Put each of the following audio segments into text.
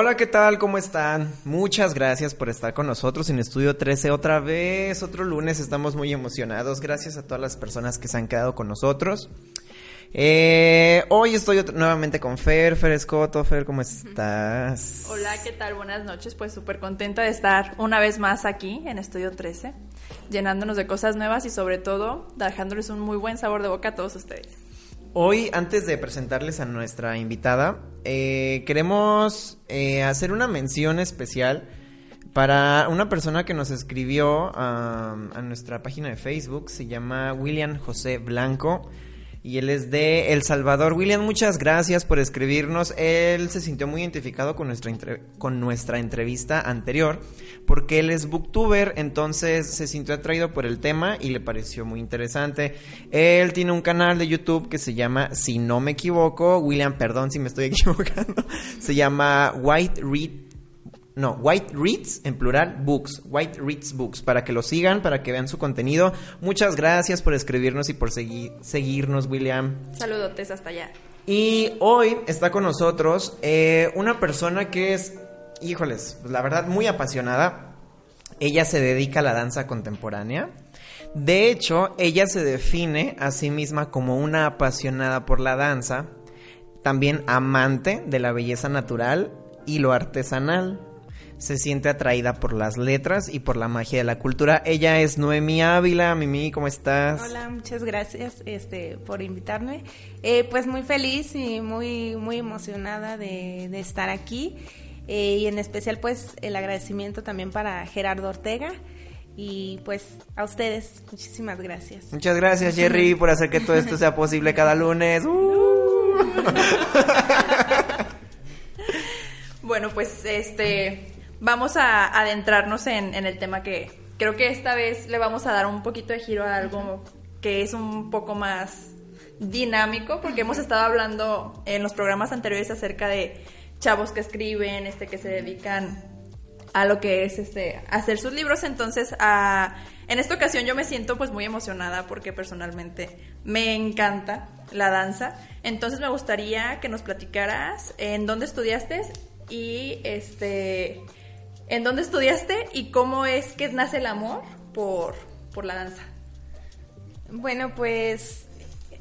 Hola, ¿qué tal? ¿Cómo están? Muchas gracias por estar con nosotros en Estudio 13 otra vez, otro lunes. Estamos muy emocionados. Gracias a todas las personas que se han quedado con nosotros. Eh, hoy estoy nuevamente con Fer, Fer Escoto. Fer, ¿cómo estás? Hola, ¿qué tal? Buenas noches. Pues súper contenta de estar una vez más aquí en Estudio 13, llenándonos de cosas nuevas y sobre todo dejándoles un muy buen sabor de boca a todos ustedes. Hoy, antes de presentarles a nuestra invitada, eh, queremos eh, hacer una mención especial para una persona que nos escribió a nuestra página de Facebook. Se llama William José Blanco y él es de El Salvador. William, muchas gracias por escribirnos. Él se sintió muy identificado con nuestra, con nuestra entrevista anterior porque él es booktuber, entonces se sintió atraído por el tema y le pareció muy interesante. Él tiene un canal de YouTube que se llama, si no me equivoco, William, perdón si me estoy equivocando, se llama White Read no, White Reads, en plural, Books, White Reads Books, para que lo sigan, para que vean su contenido. Muchas gracias por escribirnos y por seguirnos, William. Saludotes hasta allá. Y hoy está con nosotros eh, una persona que es, híjoles, la verdad, muy apasionada. Ella se dedica a la danza contemporánea. De hecho, ella se define a sí misma como una apasionada por la danza, también amante de la belleza natural y lo artesanal se siente atraída por las letras y por la magia de la cultura. Ella es Noemí Ávila. Mimi, ¿cómo estás? Hola, muchas gracias este, por invitarme. Eh, pues muy feliz y muy, muy emocionada de, estar aquí. Eh, y en especial pues el agradecimiento también para Gerardo Ortega. Y pues a ustedes, muchísimas gracias. Muchas gracias Jerry por hacer que todo esto sea posible cada lunes. ¡Uh! bueno, pues este vamos a adentrarnos en, el tema que creo que esta vez le vamos a dar un poquito de giro a algo que es un poco más dinámico, porque hemos estado hablando en los programas anteriores acerca de chavos que escriben, este, que se dedican a lo que es este hacer sus libros. Entonces, en esta ocasión yo me siento pues muy emocionada porque personalmente me encanta la danza. Entonces me gustaría que nos platicaras en dónde estudiaste y este ¿En dónde estudiaste y cómo es que nace el amor por, la danza? Bueno, pues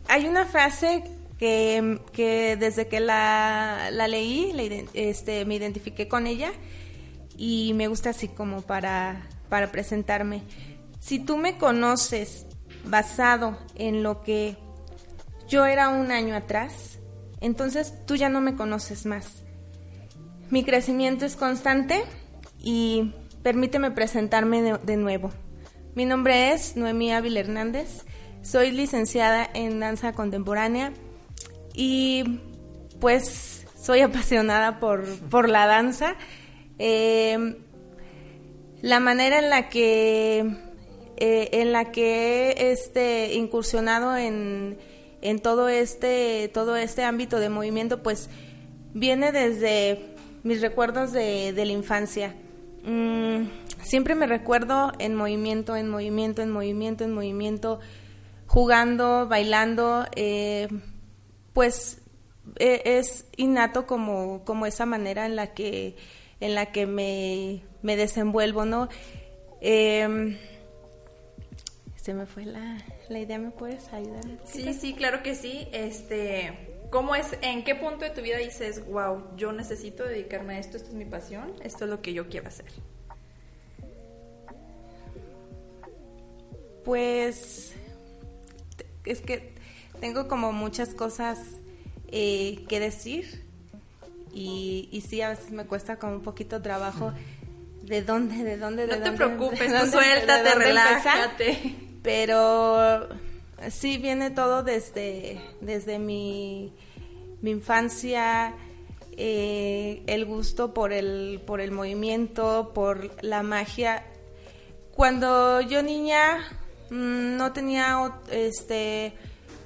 hay una frase que, desde que la, leí este, me identifiqué con ella y me gusta así como para, para presentarme. Si tú me conoces basado en lo que yo era un año atrás, entonces tú ya no me conoces más. Mi crecimiento es constante y permíteme presentarme de, nuevo. Mi nombre es Noemí Ávila Hernández, soy licenciada en danza contemporánea y pues soy apasionada por, la danza. Em, la manera en la que eh, en la que he este, incursionado en, todo este todo este ámbito de movimiento pues viene desde mis recuerdos de la infancia Mm, siempre me recuerdo en movimiento, en movimiento, en movimiento, en movimiento, jugando, bailando, eh, pues e, es innato como, como esa manera en la que, en la que me, me desenvuelvo, ¿no? Em, se me fue la, la idea, ¿me puedes ayudar? Sí, sí, claro que sí. Este, ¿Cómo es, en qué punto de tu vida dices, wow, yo necesito dedicarme a esto, esto es mi pasión, esto es lo que yo quiero hacer? Pues es que tengo como muchas cosas eh, que decir y, y sí, a veces me cuesta como un poquito trabajo de dónde, de dónde, de no te preocupes, tú suéltate, relájate. pero sí viene todo desde, desde mi, mi infancia, eh, el gusto por el, por el movimiento, por la magia. cuando yo niña mm, no tenía este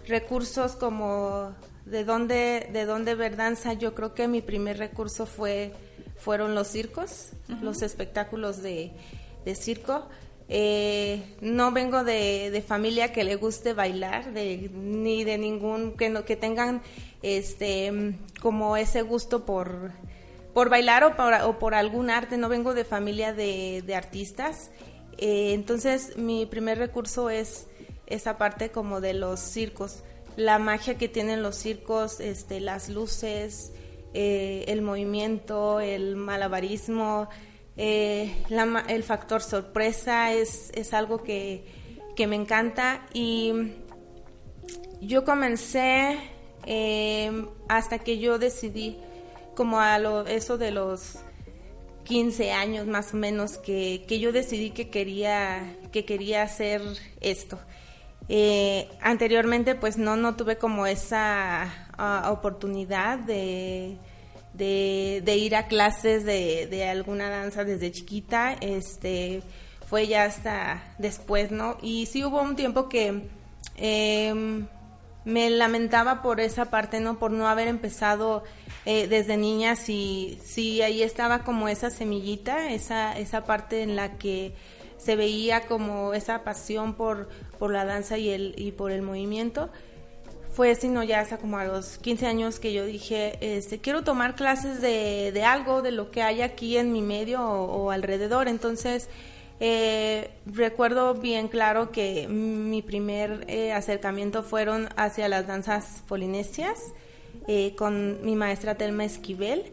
recursos como de dónde de dónde ver danza, yo creo que mi primer recurso fue fueron los circos, los espectáculos de, de circo. Eh, no vengo de, de, familia que le guste bailar, de, ni de ningún que no que tengan este como ese gusto por por bailar o por, o por algún arte. No vengo de familia de, artistas, eh, entonces mi primer recurso es esa parte como de los circos, la magia que tienen los circos, este, las luces, eh, el movimiento, el malabarismo eh, el factor sorpresa es, es algo que, que, me encanta y yo comencé eh, hasta que yo decidí como a lo, eso de los 15 años más o menos que, que yo decidí que quería, que quería hacer esto. Eh, anteriormente pues no, no tuve como esa ah, oportunidad de, de, ir a clases de, alguna danza desde chiquita, este, fue ya hasta después, ¿no? Y sí hubo un tiempo que em, me lamentaba por esa parte, ¿no? Por no haber empezado eh, desde niña, si, si ahí estaba como esa semillita, esa, esa parte en la que se veía como esa pasión por, por la danza y, el, y por el movimiento fue sino ya hasta como a los 15 años que yo dije, este, quiero tomar clases de, de algo, de lo que hay aquí en mi medio o, alrededor. Entonces, eh, recuerdo bien claro que mi primer eh, acercamiento fueron hacia las danzas polinesias eh, con mi maestra Telma Esquivel.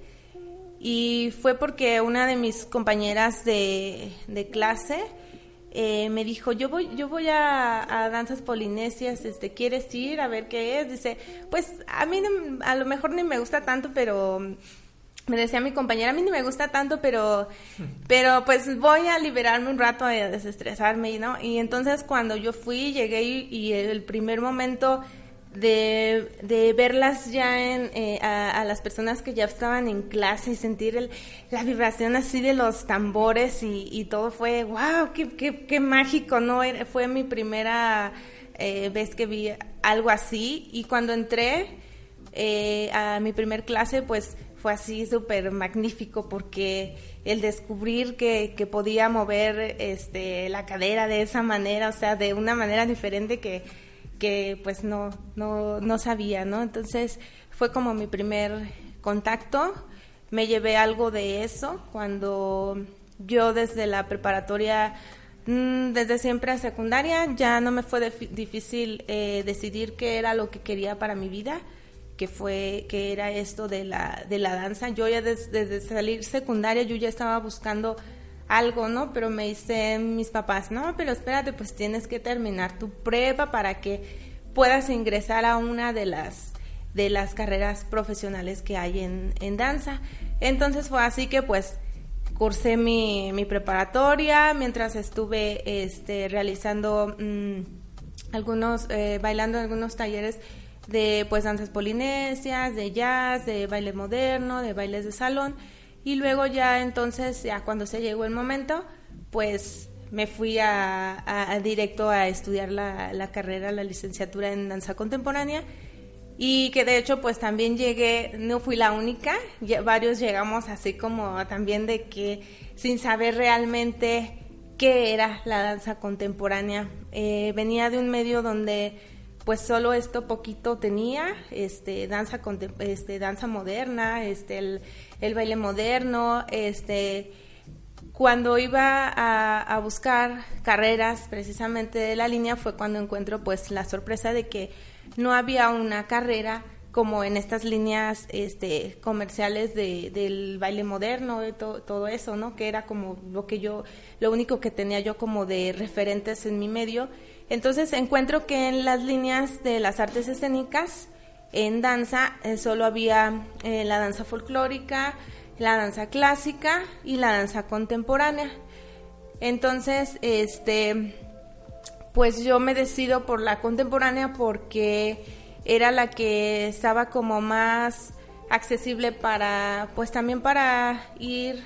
Y fue porque una de mis compañeras de, de clase eh, me dijo, yo voy, yo voy a, danzas polinesias, este, ¿quieres ir a ver qué es? Dice, pues a mí a lo mejor ni me gusta tanto, pero me decía mi compañera, a mí ni me gusta tanto, pero, pero pues voy a liberarme un rato, a desestresarme, ¿no? Y entonces cuando yo fui, llegué y el primer momento de, de verlas ya en, eh, a, las personas que ya estaban en clase y sentir el, la vibración así de los tambores y, todo fue, wow, qué, qué, qué mágico, ¿no? Fue mi primera eh, vez que vi algo así y cuando entré eh, a mi primer clase, pues fue así súper magnífico porque el descubrir que, que podía mover este, la cadera de esa manera, o sea, de una manera diferente que que pues no, no, no sabía, ¿no? Entonces fue como mi primer contacto, me llevé algo de eso cuando yo desde la preparatoria, mm, desde siempre a secundaria, ya no me fue difícil eh, decidir qué era lo que quería para mi vida que fue que era esto de la de la danza yo ya desde salir secundaria yo ya estaba buscando algo, ¿no? Pero me dicen mis papás, no, pero espérate, pues tienes que terminar tu prepa para que puedas ingresar a una de las de las carreras profesionales que hay en, en danza. Entonces fue así que pues cursé mi, mi preparatoria mientras estuve este, realizando mm, algunos, eh, bailando algunos talleres de pues danzas polinesias, de jazz, de baile moderno, de bailes de salón. Y luego ya entonces, ya cuando se llegó el momento, pues me fui a, directo a estudiar la, la, carrera, la licenciatura en danza contemporánea. Y que de hecho pues también llegué, no fui la única, varios llegamos así como también de que sin saber realmente qué era la danza contemporánea. Eh, venía de un medio donde pues solo esto poquito tenía, este, danza, este, danza moderna, este, el, el baile moderno, este, cuando iba a, buscar carreras precisamente de la línea fue cuando encuentro pues la sorpresa de que no había una carrera como en estas líneas este, comerciales de, del baile moderno, de todo eso, ¿no? Que era como lo que yo, lo único que tenía yo como de referentes en mi medio. Entonces encuentro que en las líneas de las artes escénicas en danza eh, solo había eh, la danza folclórica, la danza clásica y la danza contemporánea. Entonces, este, pues yo me decido por la contemporánea porque era la que estaba como más accesible para, pues también para ir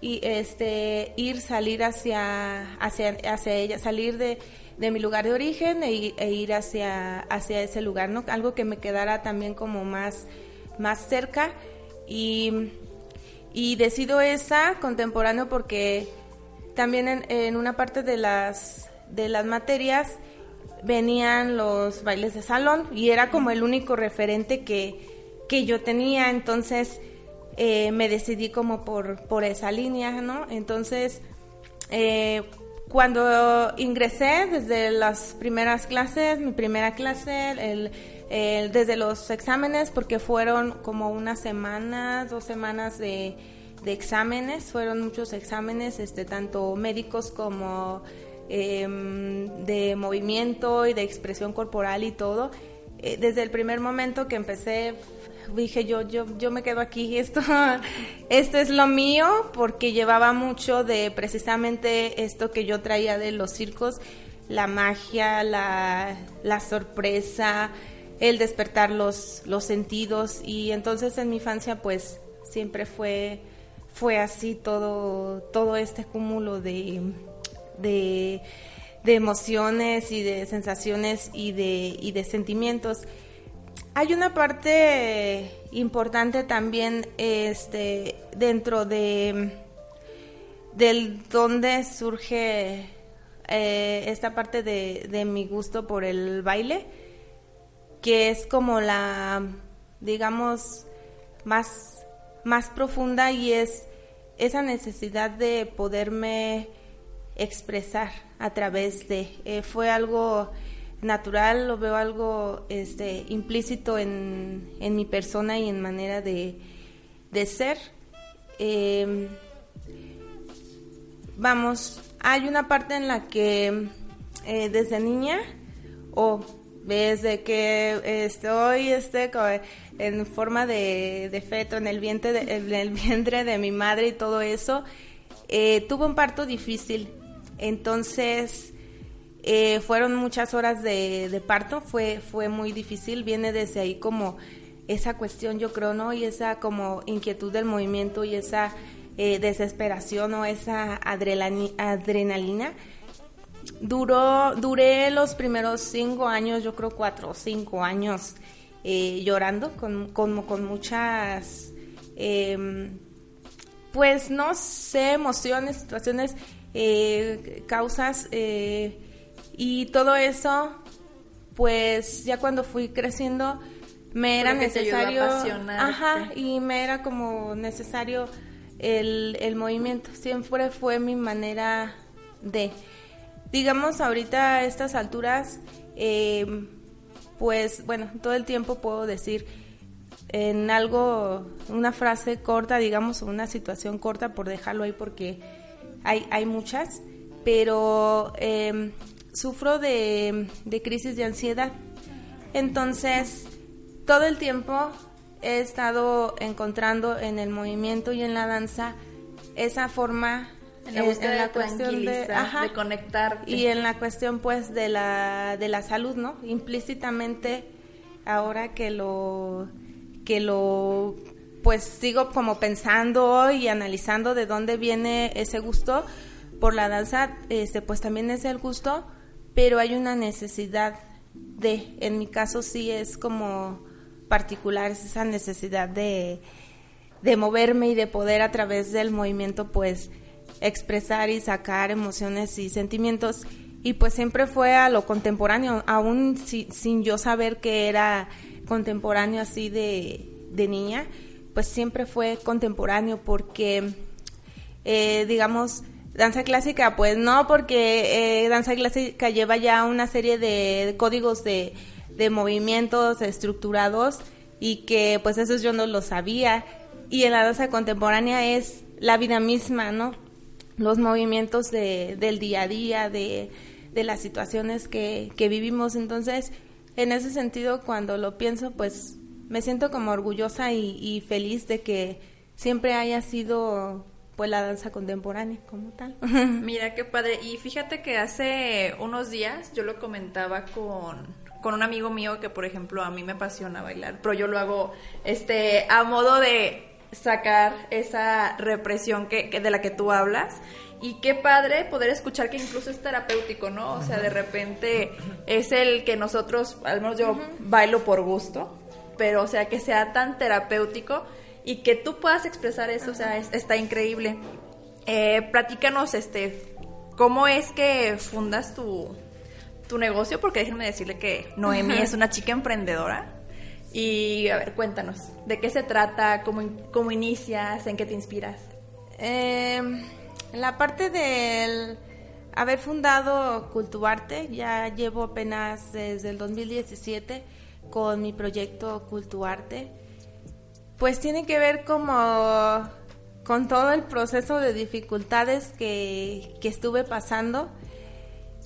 y este ir salir hacia hacia hacia ella salir de, de mi lugar de origen e, e, ir hacia hacia ese lugar no algo que me quedara también como más más cerca. Y y decido esa contemporáneo porque también en, en una parte de las de las materias venían los bailes de salón y era como el único referente que, que yo tenía, entonces eh, me decidí como por, por esa línea, ¿no? Entonces, eh, cuando ingresé desde las primeras clases, mi primera clase, el, desde los exámenes, porque fueron como unas semanas, dos semanas de, de exámenes, fueron muchos exámenes, este, tanto médicos como Em, de movimiento y de expresión corporal y todo. Eh, desde el primer momento que empecé dije yo, yo, yo me quedo aquí, esto, esto es lo mío, porque llevaba mucho de precisamente esto que yo traía de los circos, la magia, la, la sorpresa, el despertar los, los sentidos, y entonces en mi infancia pues siempre fue, fue así todo, todo este cúmulo de, de, emociones y de sensaciones y de, y de sentimientos. Hay una parte importante también este, dentro de del donde surge eh, esta parte de, de, mi gusto por el baile, que es como la, digamos, más, más profunda y es esa necesidad de poderme expresar a través de. Eh, fue algo natural, lo veo algo este, implícito en, en mi persona y en manera de, de ser. Em, vamos, hay una parte en la que eh, desde niña o desde que estoy este, en forma de, de feto en el, vientre de, en el vientre de mi madre y todo eso, eh, tuve un parto difícil entonces, eh, fueron muchas horas de, parto, fue, fue muy difícil, viene desde ahí como esa cuestión, yo creo, ¿no? Y esa como inquietud del movimiento y esa eh, desesperación o esa adrenalina. Duró, duré los primeros cinco años, yo creo cuatro o cinco años eh, llorando con, con, con muchas, em, pues no sé, emociones, situaciones eh, causas eh, y todo eso, pues ya cuando fui creciendo me era necesario, ajá, y me era como necesario el, el movimiento, siempre fue mi manera de, digamos ahorita a estas alturas, eh, pues bueno, todo el tiempo puedo decir en algo, una frase corta, digamos, una situación corta por dejarlo ahí porque hay, hay muchas, pero em, sufro de, crisis de ansiedad. Entonces, todo el tiempo he estado encontrando en el movimiento y en la danza esa forma en la, de cuestión de, de, conectar y en la cuestión pues de la de la salud no implícitamente ahora que lo que lo pues sigo como pensando y analizando de dónde viene ese gusto por la danza, este, pues también es el gusto, pero hay una necesidad de, en mi caso sí es como particular, es esa necesidad de, de moverme y de poder a través del movimiento pues expresar y sacar emociones y sentimientos. Y pues siempre fue a lo contemporáneo, aún sin yo saber que era contemporáneo así de niña, pues siempre fue contemporáneo porque, eh, digamos, danza clásica, pues no, porque eh, danza clásica lleva ya una serie de códigos de, de movimientos estructurados y que pues eso yo no lo sabía. Y en la danza contemporánea es la vida misma, ¿no? Los movimientos de, del día a día, de, de las situaciones que, que vivimos. Entonces, en ese sentido, cuando lo pienso, pues me siento como orgullosa y, feliz de que siempre haya sido pues la danza contemporánea como tal. Mira qué padre. Y fíjate que hace unos días yo lo comentaba con, con un amigo mío que por ejemplo a mí me apasiona bailar, pero yo lo hago este a modo de sacar esa represión que, que de la que tú hablas y qué padre poder escuchar que incluso es terapéutico, ¿no? O sea, de repente es el que nosotros, al menos yo bailo por gusto, pero o sea, que sea tan terapéutico y que tú puedas expresar eso, o sea, está increíble. Eh, platícanos, este, ¿cómo es que fundas tu, tu negocio? Porque déjenme decirle que Noemi es una chica emprendedora. Y a ver, cuéntanos, ¿de qué se trata? ¿Cómo, cómo inicias? ¿En qué te inspiras? Eh, la parte del haber fundado Cultuarte, ya llevo apenas desde el 2017 con mi proyecto Cultuarte, pues tiene que ver como con todo el proceso de dificultades que, que estuve pasando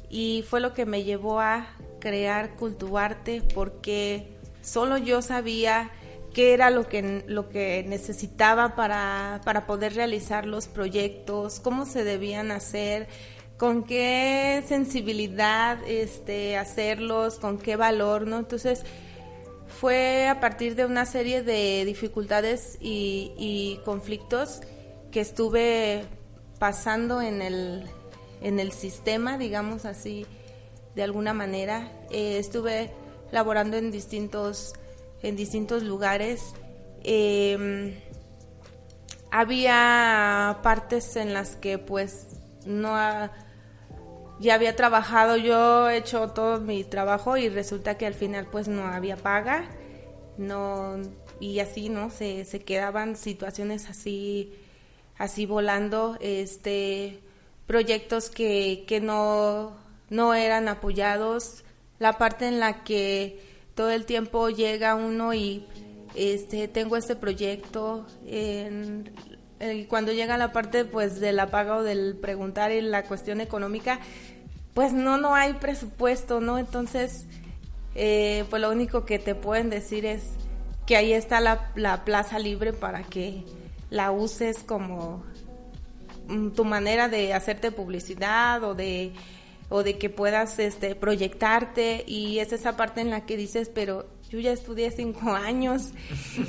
y fue lo que me llevó a crear Cultuarte porque solo yo sabía qué era lo que, lo que necesitaba para, para poder realizar los proyectos, cómo se debían hacer, con qué sensibilidad este, hacerlos, con qué valor, ¿no? Entonces, fue a partir de una serie de dificultades y, conflictos que estuve pasando en el, en el sistema, digamos así, de alguna manera. Eh, estuve laborando en distintos, en distintos lugares. Eh, había partes en las que pues no ha, ya había trabajado, yo he hecho todo mi trabajo y resulta que al final pues no había paga, no y así no se, se quedaban situaciones así así volando, este proyectos que, que no, no eran apoyados, la parte en la que todo el tiempo llega uno y este tengo este proyecto en, cuando llega la parte pues de la paga o del preguntar y la cuestión económica pues no no hay presupuesto no entonces eh, pues lo único que te pueden decir es que ahí está la, la plaza libre para que la uses como mm, tu manera de hacerte publicidad o de o de que puedas este proyectarte. Y es esa parte en la que dices pero yo ya estudié cinco años.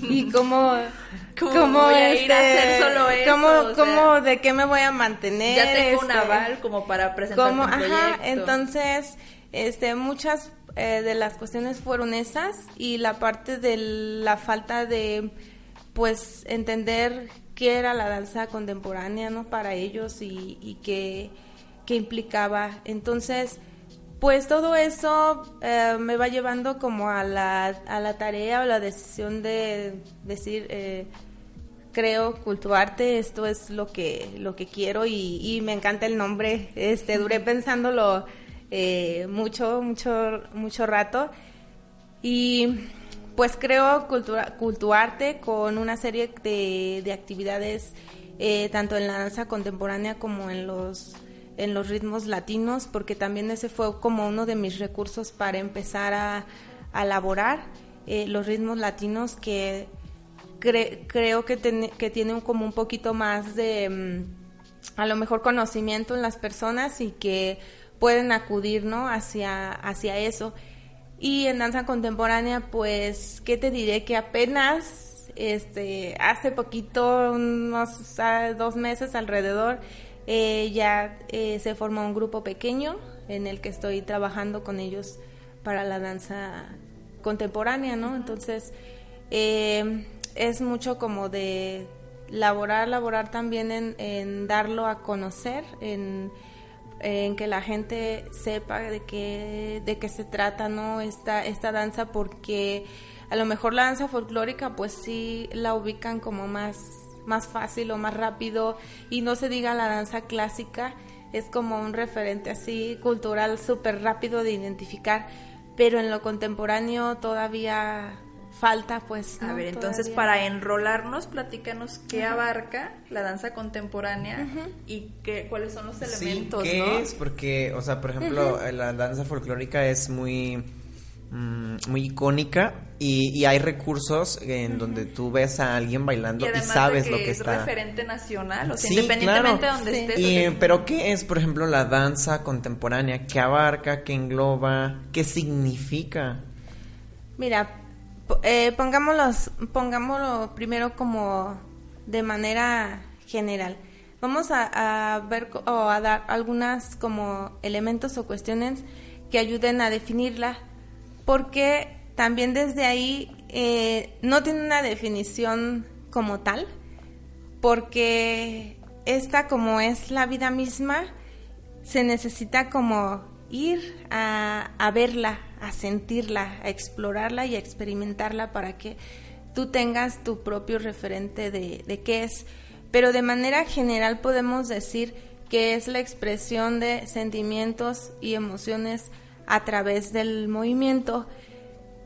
Y cómo cómo, voy a ir a hacer este, solo eso cómo, O sea, cómo de qué me voy a mantener ya tengo un este, aval como para presentar un proyecto ajá entonces este muchas eh, de las cuestiones fueron esas y la parte de la falta de pues entender qué era la danza contemporánea no para ellos y, y qué, qué implicaba. Entonces pues todo eso eh, me va llevando como a la, a la tarea o la decisión de decir eh, creo cultuarte esto es lo que lo que quiero y, y me encanta el nombre. Este duré pensándolo eh, mucho mucho mucho rato. Y pues creo cultura, cultuarte con una serie de, de actividades tanto en la danza contemporánea como en los en los ritmos latinos porque también ese fue como uno de mis recursos para empezar a, a elaborar eh, los ritmos latinos que cre- creo que, ten- que tiene un- como un poquito más de mm, a lo mejor conocimiento en las personas y que pueden acudir ¿no? hacia, hacia eso. Y en danza contemporánea, pues, ¿qué te diré? Que apenas este, hace poquito, unos dos meses alrededor, eh, ya eh, se formó un grupo pequeño en el que estoy trabajando con ellos para la danza contemporánea, ¿no? Entonces, eh, es mucho como de laborar, laborar también en, en darlo a conocer, en, en que la gente sepa de qué, de qué se trata, ¿no? Esta, esta danza, porque a lo mejor la danza folclórica, pues sí la ubican como más, más fácil o más rápido, y no se diga la danza clásica, es como un referente así cultural súper rápido de identificar, pero en lo contemporáneo todavía falta, pues. A ver, entonces Todavía- para enrolarnos, platícanos qué abarca la danza contemporánea y qué, cuáles son los Sí, elementos, ¿qué ¿no? es? Porque, o sea, por ejemplo, la danza folclórica es muy, muy icónica y, y hay recursos en donde tú ves a alguien bailando y, sabes lo que es está. referente nacional, o sea, Sí, independientemente claro. de donde Sí. estés. Y, pero ¿qué es, por ejemplo, la danza contemporánea? ¿Qué abarca? ¿Qué engloba? ¿Qué significa? Mira, eh, pongámoslos, pongámoslo primero como de manera general. Vamos a, ver o a dar algunas como elementos o cuestiones que ayuden a definirla, porque también desde ahí eh, no tiene una definición como tal, porque esta como es la vida misma, se necesita como ir a, verla, a sentirla, a explorarla y a experimentarla para que tú tengas tu propio referente de qué es. Pero de manera general podemos decir que es la expresión de sentimientos y emociones a través del movimiento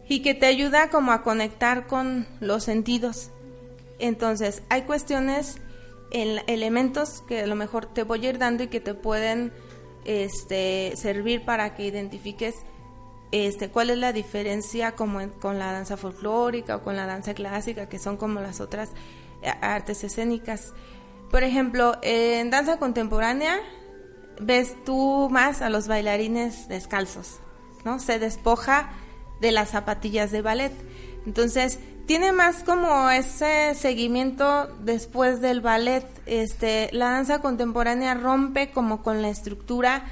y que te ayuda como a conectar con los sentidos. Entonces, hay cuestiones, elementos que a lo mejor te voy a ir dando y que te pueden este, servir para que identifiques este, cuál es la diferencia como con la danza folclórica o con la danza clásica, que son como las otras eh, artes escénicas. Por ejemplo, en danza contemporánea ves tú más a los bailarines descalzos, ¿no? Se despoja de las zapatillas de ballet. Entonces, tiene más como ese seguimiento después del ballet. Este, la danza contemporánea rompe como con la estructura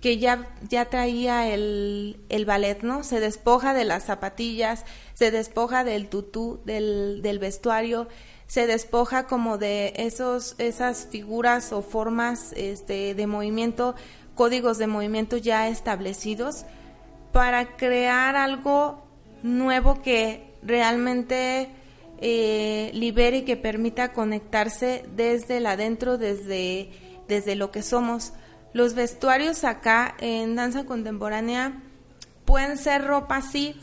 que ya, ya traía el, el, ballet, ¿no? Se despoja de las zapatillas, se despoja del tutú, del, del vestuario, se despoja como de esos, esas figuras o formas este, de movimiento, códigos de movimiento ya establecidos, para crear algo nuevo que realmente eh, libere y que permita conectarse desde el adentro, desde, desde lo que somos. Los vestuarios acá en danza contemporánea pueden ser ropa así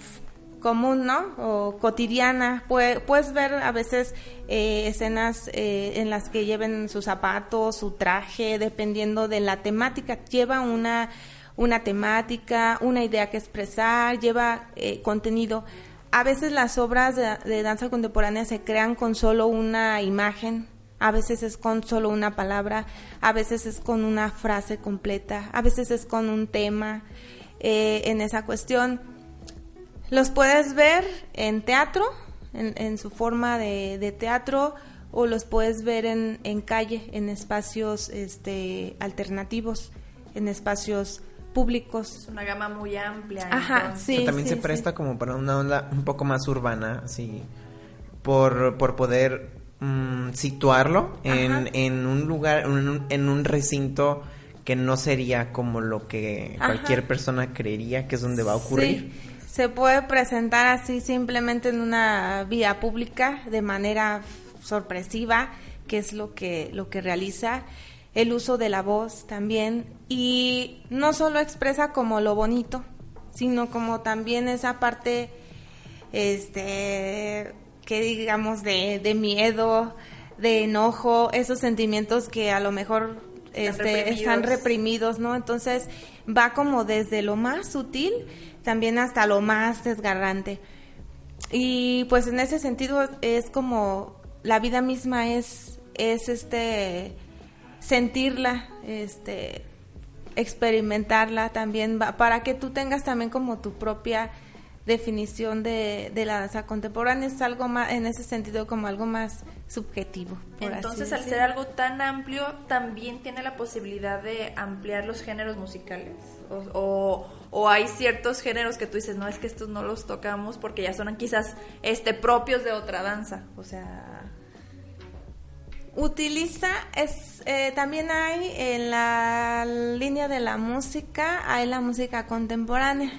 común, ¿no? O cotidiana. puedes ver a veces eh, escenas eh, en las que lleven sus zapatos, su traje, dependiendo de la temática. Lleva una, una temática, una idea que expresar, lleva eh, contenido. A veces las obras de danza contemporánea se crean con solo una imagen, a veces es con solo una palabra, a veces es con una frase completa, a veces es con un tema eh, en esa cuestión. Los puedes ver en teatro, en, su forma de, teatro, o los puedes ver en, calle, en espacios este, alternativos, en espacios públicos. Es una gama muy amplia. Ajá, sí. también se presta como para una onda un poco más urbana, así, por, por poder Mm, situarlo en, en, un lugar, en un, recinto que no sería como lo que cualquier persona creería que es donde va a ocurrir. Se puede presentar así simplemente en una vía pública de manera sorpresiva, que es lo que, lo que realiza el uso de la voz también y no solo expresa como lo bonito, sino como también esa parte este que digamos de, de miedo, de enojo, esos sentimientos que a lo mejor este, están reprimidos, ¿no? Entonces va como desde lo más sutil también hasta lo más desgarrante. Y pues en ese sentido es como la vida misma es, es este sentirla, este experimentarla también para que tú tengas también como tu propia definición de, de, la danza contemporánea es algo más en ese sentido como algo más subjetivo entonces al ser algo tan amplio también tiene la posibilidad de ampliar los géneros musicales o, o, hay ciertos géneros que tú dices no es que estos no los tocamos porque ya son quizás este propios de otra danza o sea. Utiliza es eh, también hay en la línea de la música hay la música contemporánea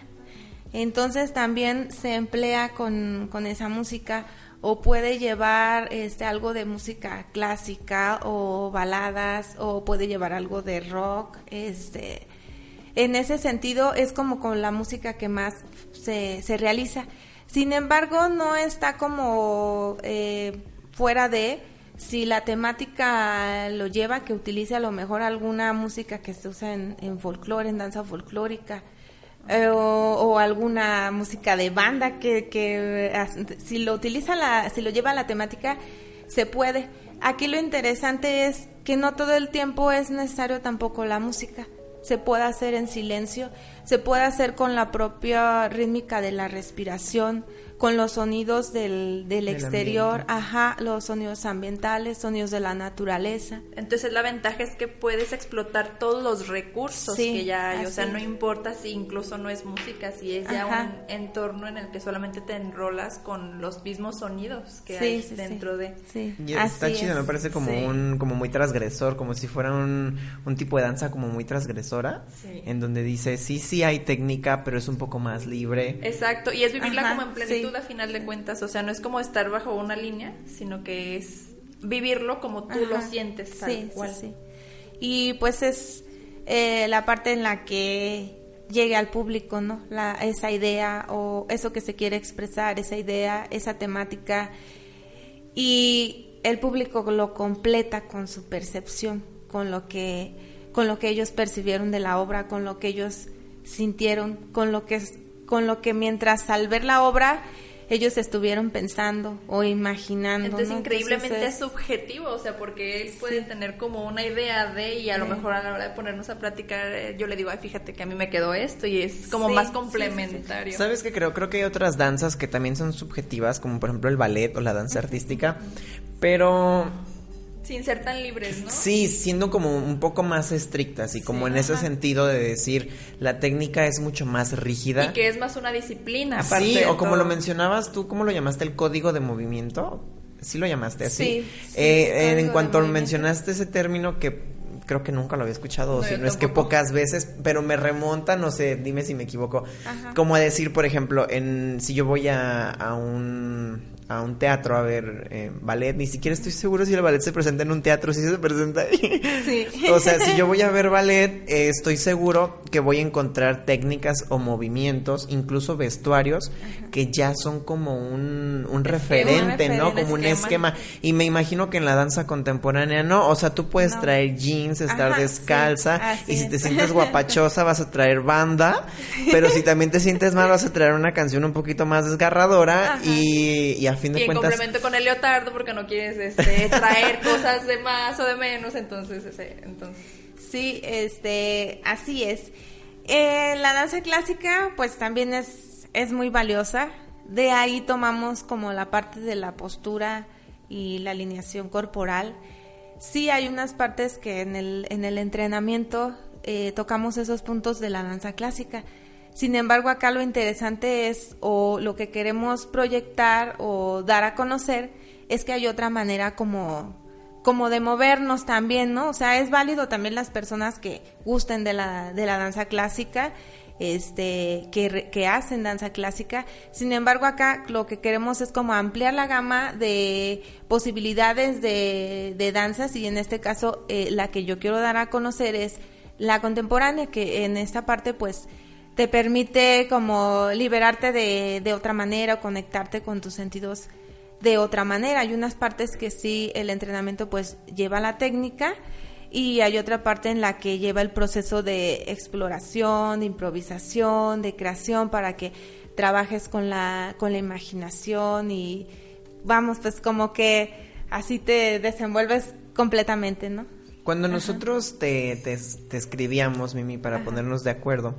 entonces también se emplea con, esa música o puede llevar este algo de música clásica o baladas o puede llevar algo de rock este en ese sentido es como con la música que más se, se realiza. Sin embargo no está como eh, fuera de si la temática lo lleva que utilice a lo mejor alguna música que se usa en, en folclore en danza folclórica eh, o, alguna música de banda que, que si lo utiliza la, si lo lleva a la temática se puede. Aquí lo interesante es que no todo el tiempo es necesario tampoco la música. Se puede hacer en silencio, se puede hacer con la propia rítmica de la respiración, con los sonidos del, del, Del exterior, ambiente. ajá, los sonidos ambientales, sonidos de la naturaleza. Entonces la ventaja es que puedes explotar todos los recursos Sí, que ya hay, o sea, así no importa si incluso no es música, si es ya Ajá. un entorno en el que solamente te enrolas con los mismos sonidos que Sí, hay sí, sí. dentro de... Sí, Y está así chido, es. me parece como Sí. un como muy transgresor, como si fuera un, un tipo de danza como muy transgresora, Sí. en donde dice, sí, sí hay técnica, pero es un poco más libre. Exacto, y es vivirla Ajá, como en plenitud sí. a final de cuentas, o sea, no es como estar bajo una línea, sino que es vivirlo como tú lo sientes tal Sí, sí, cual. sí. Y pues es eh, la parte en la que llegue al público, ¿no? La, esa idea o eso que se quiere expresar, esa idea, esa temática. Y el público lo completa con su percepción, con lo que, con lo que ellos percibieron de la obra, con lo que ellos sintieron, con lo que, con lo que mientras al ver la obra ellos estuvieron pensando o imaginando. Entonces ¿no? increíblemente Entonces, es subjetivo, o sea, porque él puede Sí. tener como una idea de y a lo mejor a la hora de ponernos a platicar eh, yo le digo, ay, fíjate que a mí me quedó esto y es como Sí, más sí, sí, complementario. ¿Sabes qué creo? Creo que hay otras danzas que también son subjetivas, como por ejemplo el ballet o la danza artística, pero Sin ser tan libres, ¿no? sí, siendo como un poco más estrictas y como Sí, en ese sentido de decir, la técnica es mucho más rígida. Y que es más una disciplina. aparte Sí, o como todo. lo mencionabas tú, ¿cómo lo llamaste? ¿El código de movimiento? Sí lo llamaste así. Sí, sí, Eh, en cuanto mencionaste ese término que creo que nunca lo había escuchado, o No, si no es que pocas veces, pero me remonta, no sé, dime si me equivoco. Ajá. Como a decir, por ejemplo, en si yo voy a, a un a un teatro a ver eh, ballet, ni siquiera estoy seguro si el ballet se presenta en un teatro, si se presenta ahí. Sí. O sea, si yo voy a ver ballet, eh, estoy seguro que voy a encontrar técnicas o movimientos, incluso vestuarios, que ya son como un, un referente, ¿no? referente, Como un esquema. esquema. Y me imagino que en la danza contemporánea no. O sea, tú puedes No. traer jeans, estar Ajá, descalza, sí, y si te sientes guapachosa vas a traer banda, pero si también te sientes mal vas a traer una canción un poquito más desgarradora Ajá. y, y a fin Y de en cuentas... complemento con el leotardo porque no quieres este, traer cosas de más o de menos, entonces, ese, entonces Sí, este, así es. Eh, la danza clásica, pues también es, es muy valiosa. De ahí tomamos como la parte de la postura y la alineación corporal. Sí hay unas partes que en el, en el entrenamiento eh, tocamos esos puntos de la danza clásica. Sin embargo, acá lo interesante es, o lo que queremos proyectar o dar a conocer, es que hay otra manera como como de movernos también, ¿no? O sea, es válido también las personas que gusten de la, de la danza clásica, este, que, que hacen danza clásica. Sin embargo, acá lo que queremos es como ampliar la gama de posibilidades de, de danzas y en este caso eh, la que yo quiero dar a conocer es la contemporánea, que en esta parte pues te permite como liberarte de, de otra manera o conectarte con tus sentidos de otra manera. Hay unas partes que sí el entrenamiento pues lleva la técnica y hay otra parte en la que lleva el proceso de exploración, de improvisación, de creación para que trabajes con la con la imaginación y vamos pues como que así te desenvuelves completamente, ¿no? Cuando nosotros te, te, te escribíamos, Mimi, para ponernos de acuerdo,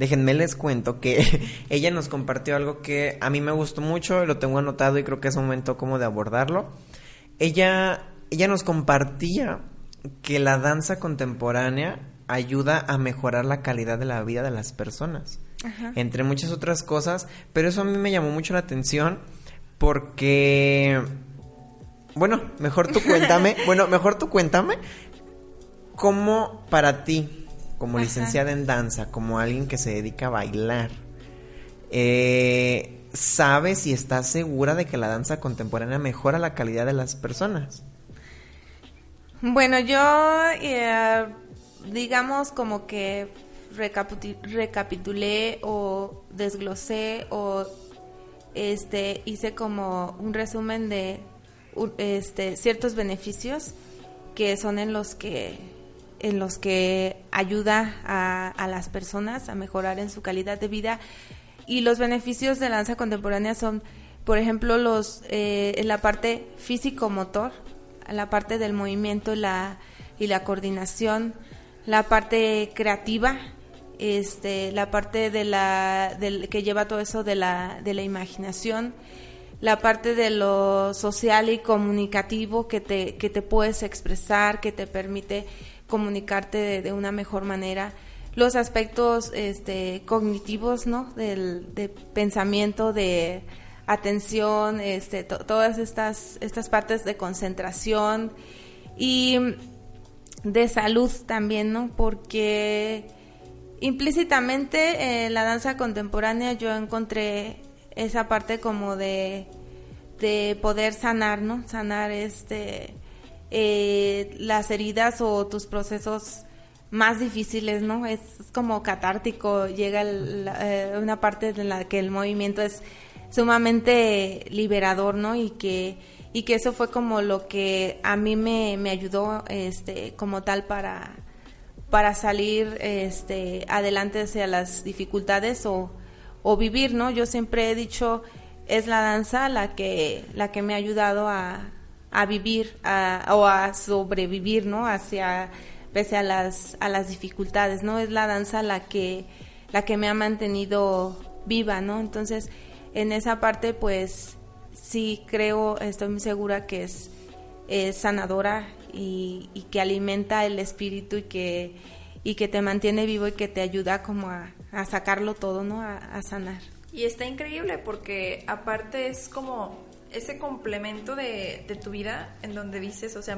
déjenme les cuento que ella nos compartió algo que a mí me gustó mucho, lo tengo anotado y creo que es momento como de abordarlo. Ella, ella nos compartía que la danza contemporánea ayuda a mejorar la calidad de la vida de las personas, Ajá. entre muchas otras cosas, pero eso a mí me llamó mucho la atención porque... Bueno, mejor tú cuéntame, bueno, mejor tú cuéntame ¿Cómo para ti, como Ajá. licenciada en danza, como alguien que se dedica a bailar, eh, sabes y estás segura de que la danza contemporánea mejora la calidad de las personas? Bueno, yo eh, digamos como que recapitulé o desglosé o este hice como un resumen de este ciertos beneficios que son en los que en los que ayuda a, las personas a mejorar en su calidad de vida. Y los beneficios de la danza contemporánea son por ejemplo los eh, la parte físico motor la parte del movimiento y la y la coordinación la parte creativa este, la parte de la, del, que lleva todo eso de la, de la imaginación, la parte de lo social y comunicativo que te, que te puedes expresar, que te permite comunicarte de, una mejor manera, los aspectos este, cognitivos, ¿no? Del, de pensamiento, de atención, este, todas estas, estas partes de concentración y de salud también, ¿no? Porque implícitamente en la danza contemporánea yo encontré esa parte como de, de poder sanar, ¿no? Sanar este eh, las heridas o tus procesos más difíciles, ¿no? Es como catártico, llega eh, una parte en la que el movimiento es sumamente liberador, ¿no? Y que, y que eso fue como lo que a mí me, me ayudó este, como tal para, para salir este, adelante hacia las dificultades o, o vivir, ¿no? Yo siempre he dicho, es la danza la que, la que me ha ayudado a, a vivir o a sobrevivir, ¿no? Hacia, pese a las, a las dificultades, ¿no? Es la danza la que, la que me ha mantenido viva, ¿no? Entonces, en esa parte, pues sí creo, estoy muy segura que es, sanadora y, que alimenta el espíritu y que, y que te mantiene vivo y que te ayuda como a, sacarlo todo, ¿no? A, sanar. Y está increíble porque aparte es como ese complemento de, de tu vida en donde dices, o sea,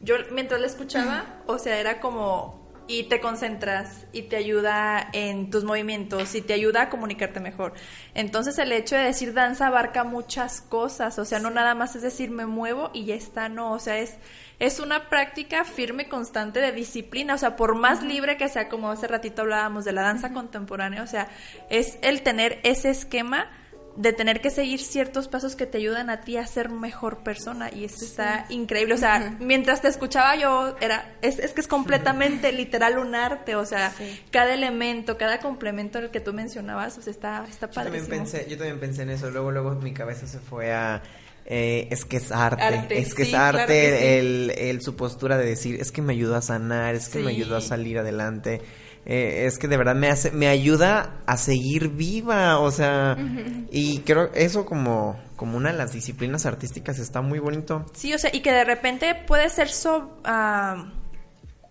yo mientras la escuchaba, o sea, era como y te concentras y te ayuda en tus movimientos y te ayuda a comunicarte mejor. Entonces el hecho de decir danza abarca muchas cosas, o sea, no nada más es decir me muevo y ya está, no, o sea, es es una práctica firme constante de disciplina, o sea, por más libre que sea, como hace ratito hablábamos de la danza contemporánea, o sea, es el tener ese esquema de tener que seguir ciertos pasos que te ayudan a ti a ser mejor persona y eso está increíble, o sea, mientras te escuchaba yo era es, es que es completamente literal un arte, o sea, cada elemento, cada complemento al que tú mencionabas, o sea, está está Yo también pensé, yo también pensé en eso, luego luego mi cabeza se fue a eh, es que es arte, es que es arte el, el, su postura de decir, es que me ayudó a sanar, es que me ayudó a salir adelante eh, es que de verdad me hace, me ayuda a seguir viva, o sea, y creo eso como, como una de las disciplinas artísticas está muy bonito. Sí, o sea, y que de repente puede ser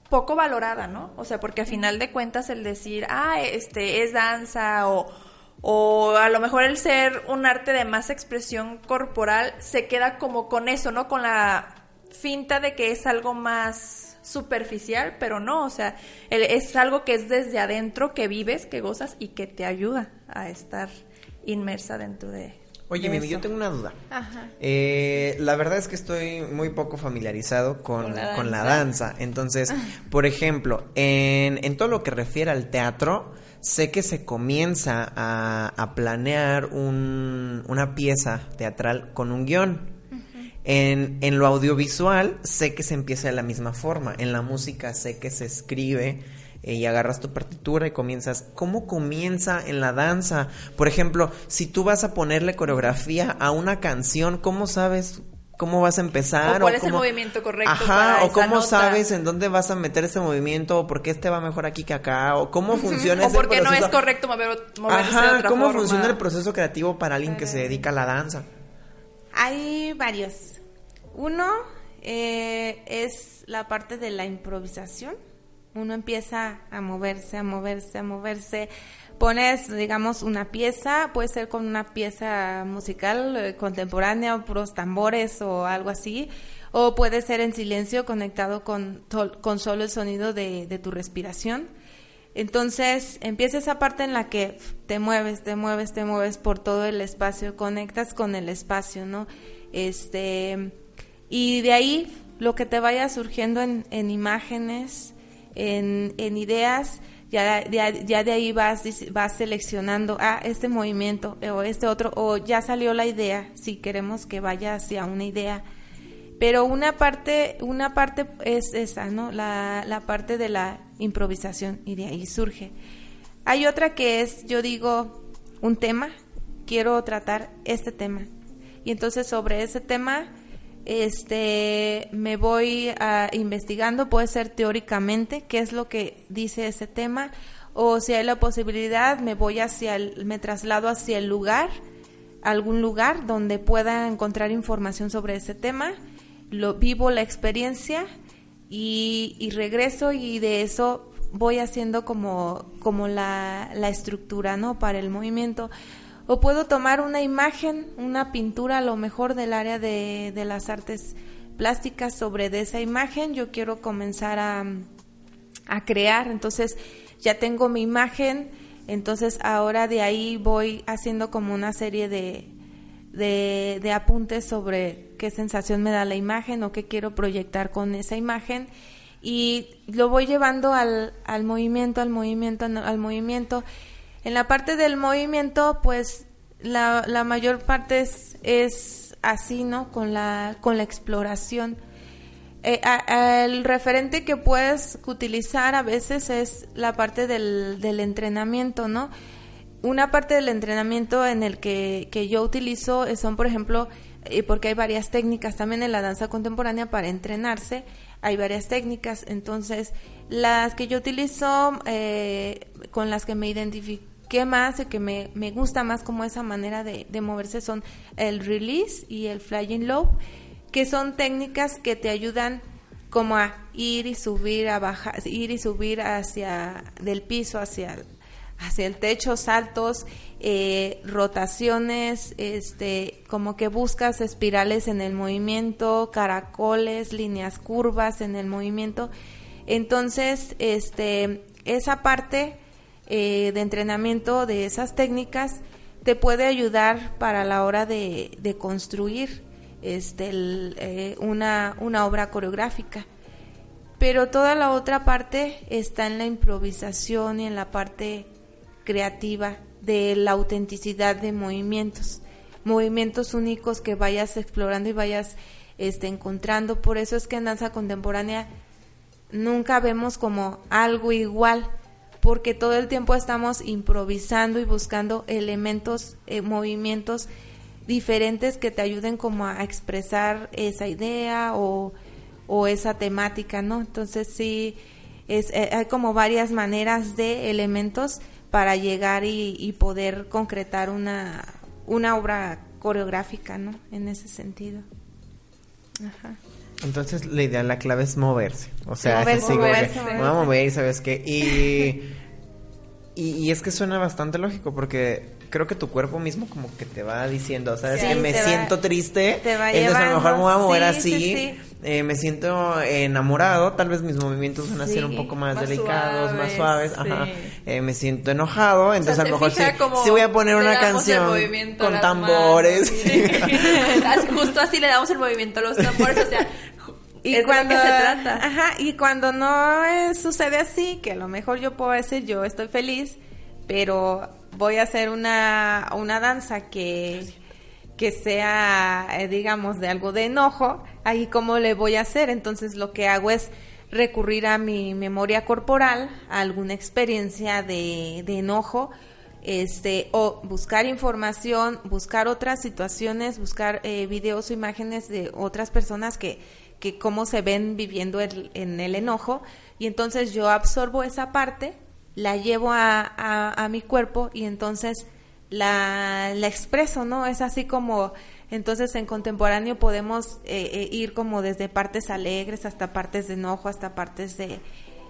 poco valorada, ¿no? O sea, porque a final de cuentas el decir, ah, este es danza o, o a lo mejor el ser un arte de más expresión corporal se queda como con eso, ¿no? Con la finta de que es algo más superficial, pero no, o sea, es algo que es desde adentro, que vives, que gozas y que te ayuda a estar inmersa dentro de... Oye, Mimi, yo tengo una duda. Ajá. Eh, la verdad es que estoy muy poco familiarizado con, la, danza? Entonces, por ejemplo, en, en todo lo que refiere al teatro, sé que se comienza a, a planear un, una pieza teatral con un guion. En, en, lo audiovisual sé que se empieza de la misma forma, en la música sé que se escribe eh, y agarras tu partitura y comienzas. ¿Cómo comienza en la danza? Por ejemplo, si tú vas a ponerle coreografía a una canción, ¿cómo sabes cómo vas a empezar? ¿O cuál es el movimiento correcto? Ajá, o cómo sabes en dónde vas a meter ese movimiento, o por qué este va mejor aquí que acá, o cómo funciona ese proceso. O por qué no es correcto mover, moverse Ajá, de otra ¿cómo funciona el proceso creativo para alguien que se dedica a la danza? Hay varios. Uno eh, es la parte de la improvisación. Uno empieza a moverse, a moverse, a moverse. Pones, digamos, una pieza, puede ser con una pieza musical eh, contemporánea puros tambores o algo así, o puede ser en silencio conectado con, con solo el sonido de tu respiración. Entonces empieza esa parte en la que te mueves, te mueves, te mueves por todo el espacio, conectas con el espacio, ¿no? Este, y de ahí lo que te vaya surgiendo en, en imágenes, en, ideas, ya, ya, de ahí vas, vas seleccionando, ah, este movimiento o este otro, o ya salió la idea, si queremos que vaya hacia una idea. Pero una parte, una parte es esa, ¿no? La, parte de la improvisación y de ahí surge. Hay otra que es, yo digo, un tema, quiero tratar este tema. Y entonces sobre ese tema este me voy a investigando, puede ser teóricamente, qué es lo que dice ese tema, o si hay la posibilidad me voy hacia el, me traslado hacia el lugar, algún lugar donde pueda encontrar información sobre ese tema, lo vivo la experiencia y, y regreso y de eso voy haciendo como, como la, la estructura, ¿no? Para el movimiento. O puedo tomar una imagen, una pintura a lo mejor del área de, de las artes plásticas sobre de esa imagen. Yo quiero comenzar a, a crear. Entonces ya tengo mi imagen. Entonces ahora de ahí voy haciendo como una serie de, de, apuntes sobre qué sensación me da la imagen o qué quiero proyectar con esa imagen y lo voy llevando al, al movimiento, al movimiento, al movimiento. En la parte del movimiento, pues la, la mayor parte es, así, ¿no? Con la, con la exploración. Eh, el referente que puedes utilizar a veces es la parte del, del entrenamiento, ¿no? Una parte del entrenamiento en el que, que yo utilizo son, por ejemplo, eh, porque hay varias técnicas también en la danza contemporánea para entrenarse, hay varias técnicas, entonces las que yo utilizo, eh, con las que me identifiqué más y que me, me gusta más como esa manera de, de, moverse son el release y el flying low, que son técnicas que te ayudan como a ir y subir, a bajar, ir y subir hacia del piso hacia hacia el techo, saltos, eh, rotaciones, este, como que buscas espirales en el movimiento, caracoles, líneas curvas en el movimiento. Entonces, este, esa parte eh, de entrenamiento de esas técnicas te puede ayudar para la hora de, de construir este, eh, una, una obra coreográfica pero toda la otra parte está en la improvisación y en la parte creativa de la autenticidad de movimientos, movimientos únicos que vayas explorando y vayas este, encontrando. Por eso es que en danza contemporánea nunca vemos como algo igual, porque todo el tiempo estamos improvisando y buscando elementos, eh, movimientos diferentes que te ayuden como a expresar esa idea o, o esa temática, ¿no? Entonces sí, es, eh, hay como varias maneras de elementos para llegar y, poder concretar una, una obra coreográfica, ¿no? En ese sentido. Ajá. Entonces la idea, la clave es moverse. O sea, moverse, voy a mover, ¿sabes qué? Y, y, y, es que suena bastante lógico porque creo que tu cuerpo mismo como que te va diciendo, ¿sabes? Sí, que me siento va, triste, entonces a lo mejor me voy a mover sí, así. Sí, eh, me siento enamorado, tal vez mis movimientos van a ser un poco más, más delicados, suaves, más suaves. Ajá. Eh, me siento enojado, entonces o sea, a lo mejor sí, sí, voy a poner una canción con tambores. Justo así le damos el movimiento a los tambores, o sea, y es cuando, de lo que se trata. Ajá, y cuando no eh, sucede así, que a lo mejor yo puedo decir yo estoy feliz, pero voy a hacer una, una danza que, que sea, eh, digamos, de algo de enojo, ahí cómo le voy a hacer. Entonces lo que hago es recurrir a mi memoria corporal, a alguna experiencia de, de enojo, este, o buscar información, buscar otras situaciones, buscar eh, videos o imágenes de otras personas que, que cómo se ven viviendo el, en el enojo, y entonces yo absorbo esa parte, la llevo a, a, a mi cuerpo y entonces la, la, expreso, ¿no? Es así como, entonces en contemporáneo podemos eh, eh, ir como desde partes alegres hasta partes de enojo, hasta partes de,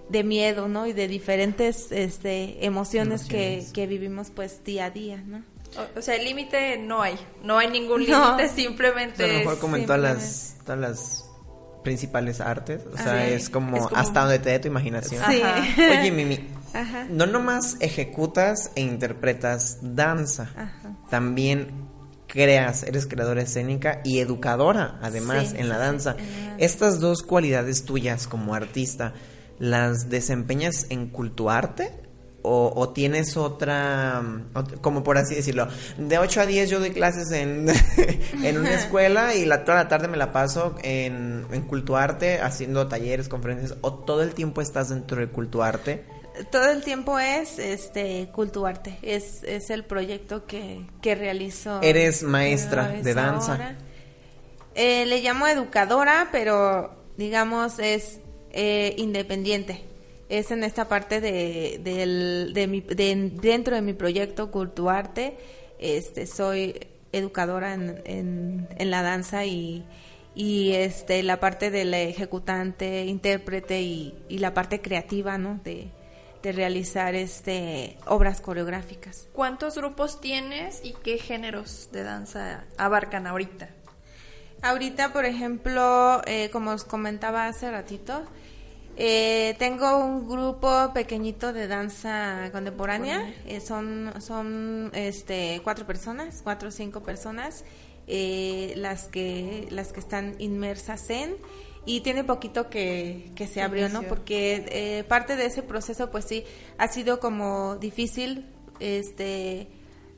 de miedo, ¿no? Y de diferentes este, emociones, emociones. Que, que, vivimos pues día a día, ¿no? O, o sea, el límite no hay, no hay ningún límite, no. simplemente... A lo mejor como en todas las, todas las principales artes, o sea, es como, es, como, hasta donde te dé tu imaginación. Sí. Oye, Mimi, Ajá. no nomás ejecutas e interpretas danza, Ajá. también creas, eres creadora escénica y educadora, además, sí, en la danza. Sí, Estas dos cualidades tuyas como artista, ¿las desempeñas en cultuarte? O, o, tienes otra, como por así decirlo, de 8 a 10 yo doy clases en, en una escuela y la, toda la tarde me la paso en, en Cultuarte haciendo talleres, conferencias, o todo el tiempo estás dentro de Cultuarte. Todo el tiempo es este Cultuarte, es, es el proyecto que, que realizo. Eres maestra de danza. Eh, le llamo educadora, pero digamos es eh, independiente es en esta parte de, del- de mi, de- dentro de mi proyecto Cultuarte. Este, soy educadora en, en, en la danza y, y este, la parte del ejecutante, intérprete y, y la parte creativa, ¿no? De, de realizar este, obras coreográficas. ¿Cuántos grupos tienes y qué géneros de danza abarcan ahorita? Ahorita, por ejemplo, eh, como os comentaba hace ratito, eh, tengo un grupo pequeñito de danza contemporánea. Eh, son son este, cuatro personas, cuatro o cinco personas, eh, las que las que están inmersas en y tiene poquito que, que se abrió, ¿no? Porque eh, parte de ese proceso, pues sí, ha sido como difícil, este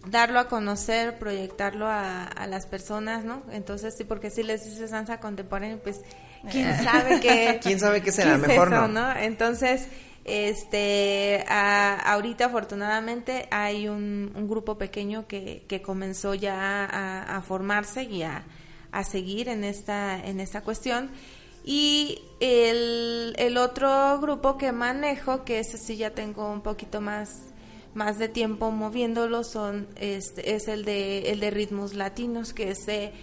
darlo a conocer, proyectarlo a, a las personas, ¿no? Entonces, sí, porque si les dices danza contemporánea, pues, ¿quién sabe qué? ¿Quién sabe qué será? es Mejor eso, no. Entonces, este, a- ahorita afortunadamente hay un, un grupo pequeño que, que comenzó ya a, a formarse y a, a seguir en esta, en esta cuestión. Y el, el otro grupo que manejo, que ese sí ya tengo un poquito más, más de tiempo moviéndolo, son, este, es el de, el de ritmos latinos, que ese,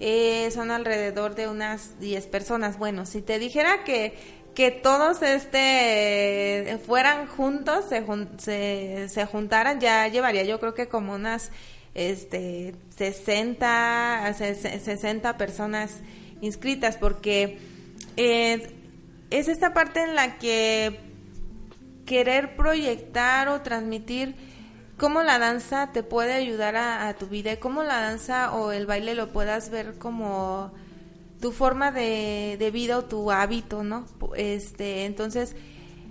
eh, son alrededor de unas 10 personas. Bueno, si te dijera que, que todos este fueran juntos, se, se, se juntaran, ya llevaría yo creo que como unas este 60, a ses- 60 personas inscritas, porque eh, es esta parte en la que querer proyectar o transmitir cómo la danza te puede ayudar a, tu vida y cómo la danza o el baile lo puedas ver como tu forma de, de vida o tu hábito, ¿no? Este, entonces,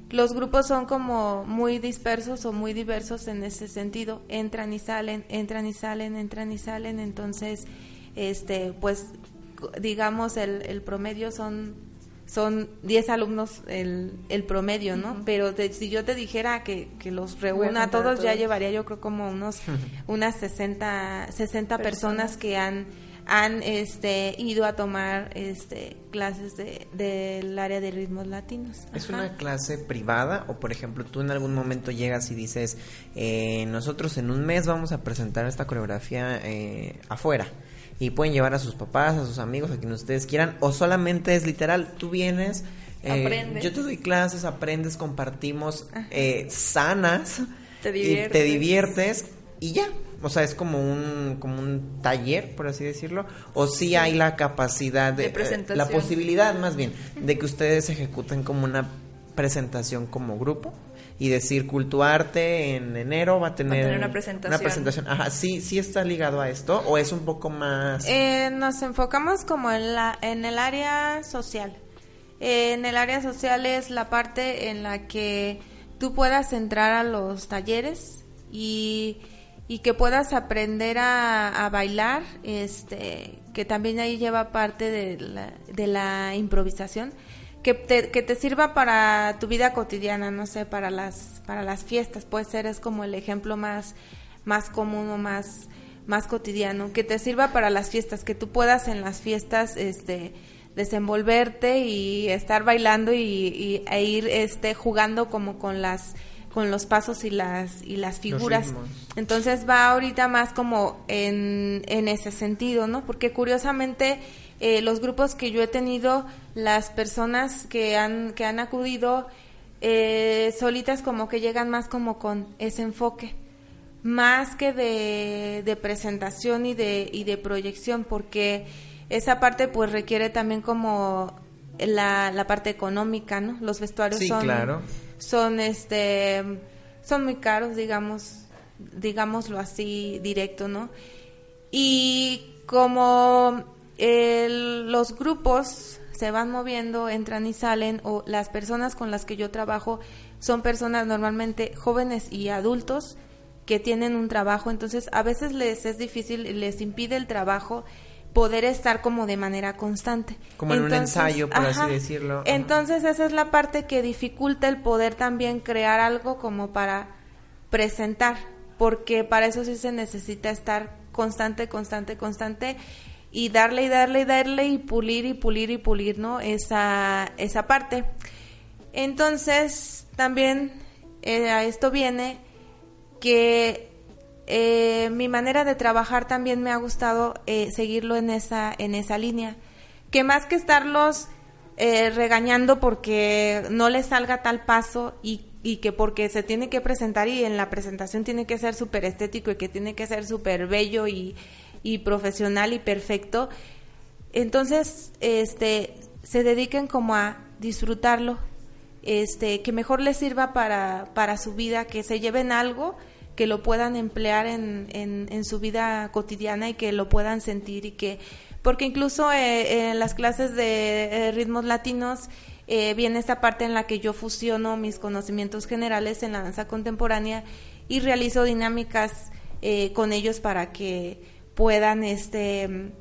los grupos son como muy dispersos o muy diversos en ese sentido. Entran y salen, entran y salen, entran y salen. Entonces, este, pues, digamos, el, el promedio son son 10 alumnos el, el promedio, ¿no? Pero te- si yo te dijera que, que los reúna a todos, ya llevaría yo creo como unos unas 60, 60 personas Personas. que han han este ido a tomar este clases de del área de ritmos latinos. ¿Es una clase privada o, por ejemplo, tú en algún momento llegas y dices, eh, nosotros en un mes vamos a presentar esta coreografía eh, afuera? Y pueden llevar a sus papás, a sus amigos, a quien ustedes quieran, o solamente es literal, tú vienes, eh, Aprendes. yo te doy clases, aprendes, compartimos eh, sanas, Te y te diviertes. diviertes y ya. O sea, es como un, como un taller, por así decirlo. O sí, hay la capacidad de, De eh, la posibilidad más bien de que ustedes ejecuten como una presentación como grupo y decir Cultuarte en enero va a tener, tener una presentación. presentación. Ajá, sí, sí está ligado a esto o es un poco más Eh, nos enfocamos como en, la, en el área social. Eh, en el área social es la parte en la que tú puedas entrar a los talleres y, y que puedas aprender a, a bailar, este, que también ahí lleva parte de la, de la improvisación, que te, que te sirva para tu vida cotidiana, no sé, para las, para las fiestas, puede ser, es como el ejemplo más, más común o más, más cotidiano, que te sirva para las fiestas, que tú puedas en las fiestas, este, desenvolverte y estar bailando y, y- e ir, este, jugando como con las, con los pasos y las, y las figuras. Entonces va ahorita más como en, en ese sentido, ¿no? Porque curiosamente eh, los grupos que yo he tenido, las personas que han, que han acudido, eh, solitas como que llegan más como con ese enfoque, más que de, de presentación y de, y de proyección, porque esa parte pues requiere también como la, la parte económica, ¿no? Los vestuarios Sí, son, claro. son este son muy caros digamos digámoslo así directo no y como el- los grupos se van moviendo entran y salen o las personas con las que yo trabajo son personas normalmente jóvenes y adultos que tienen un trabajo entonces a veces les es difícil les impide el trabajo poder estar como de manera constante Como en un ensayo, por así decirlo. Ajá. Entonces esa es la parte que dificulta el poder también crear algo como para presentar, porque para eso sí se necesita estar constante, constante, constante y darle y darle y darle y pulir y pulir y pulir, ¿no? Esa, esa parte. Entonces, también eh, a esto viene que eh, mi manera de trabajar también me ha gustado eh, seguirlo en esa, en esa línea. Que más que estarlos regañando porque no les salga tal paso y, y, que porque se tiene que presentar y en la presentación tiene que ser súper estético y que tiene que ser súper bello y, y profesional y perfecto, entonces este, se dediquen como a disfrutarlo, este, que mejor les sirva para, para su vida, que se lleven algo que lo puedan emplear en, en, en, su vida cotidiana y que lo puedan sentir y que, porque incluso eh, en las clases de eh, ritmos latinos eh, viene esta parte en la que yo fusiono mis conocimientos generales en la danza contemporánea y realizo dinámicas eh, con ellos para que puedan este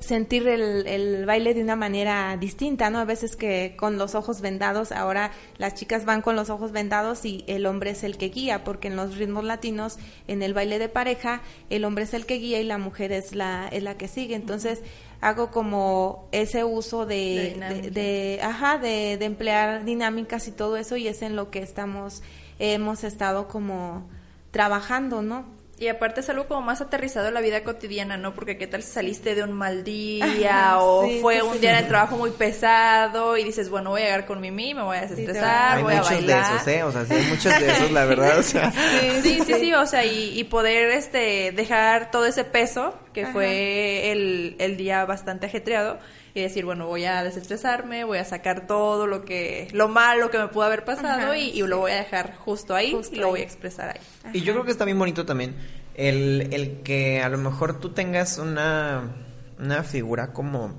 sentir el, el, baile de una manera distinta, ¿no? A veces que con los ojos vendados, ahora las chicas van con los ojos vendados y el hombre es el que guía, porque en los ritmos latinos, en el baile de pareja, el hombre es el que guía y la mujer es la, es la que sigue. Entonces, hago como ese uso de, de, de, ajá, de, de emplear dinámicas y todo eso y es en lo que estamos, hemos estado como trabajando, ¿no? Y aparte es algo como más aterrizado en la vida cotidiana, ¿no? Porque qué tal si saliste de un mal día Ajá, o sí, fue un día de trabajo muy pesado y dices, bueno, voy a llegar con Mimi, me voy a desestresar, sí, voy a bailar. Hay muchos de esos, ¿eh? O sea, sí hay muchos de esos, la verdad, o sea. Sí, sí, sí, sí o sea, y, y, poder este dejar todo ese peso que Ajá. fue el, el día bastante ajetreado y decir, bueno, voy a desestresarme, voy a sacar todo lo que, lo malo que me pudo haber pasado Ajá, y, y, lo voy a dejar justo ahí justo y lo voy a expresar ahí. Ajá. Y yo creo que está bien bonito también el, el que a lo mejor tú tengas una, una figura como,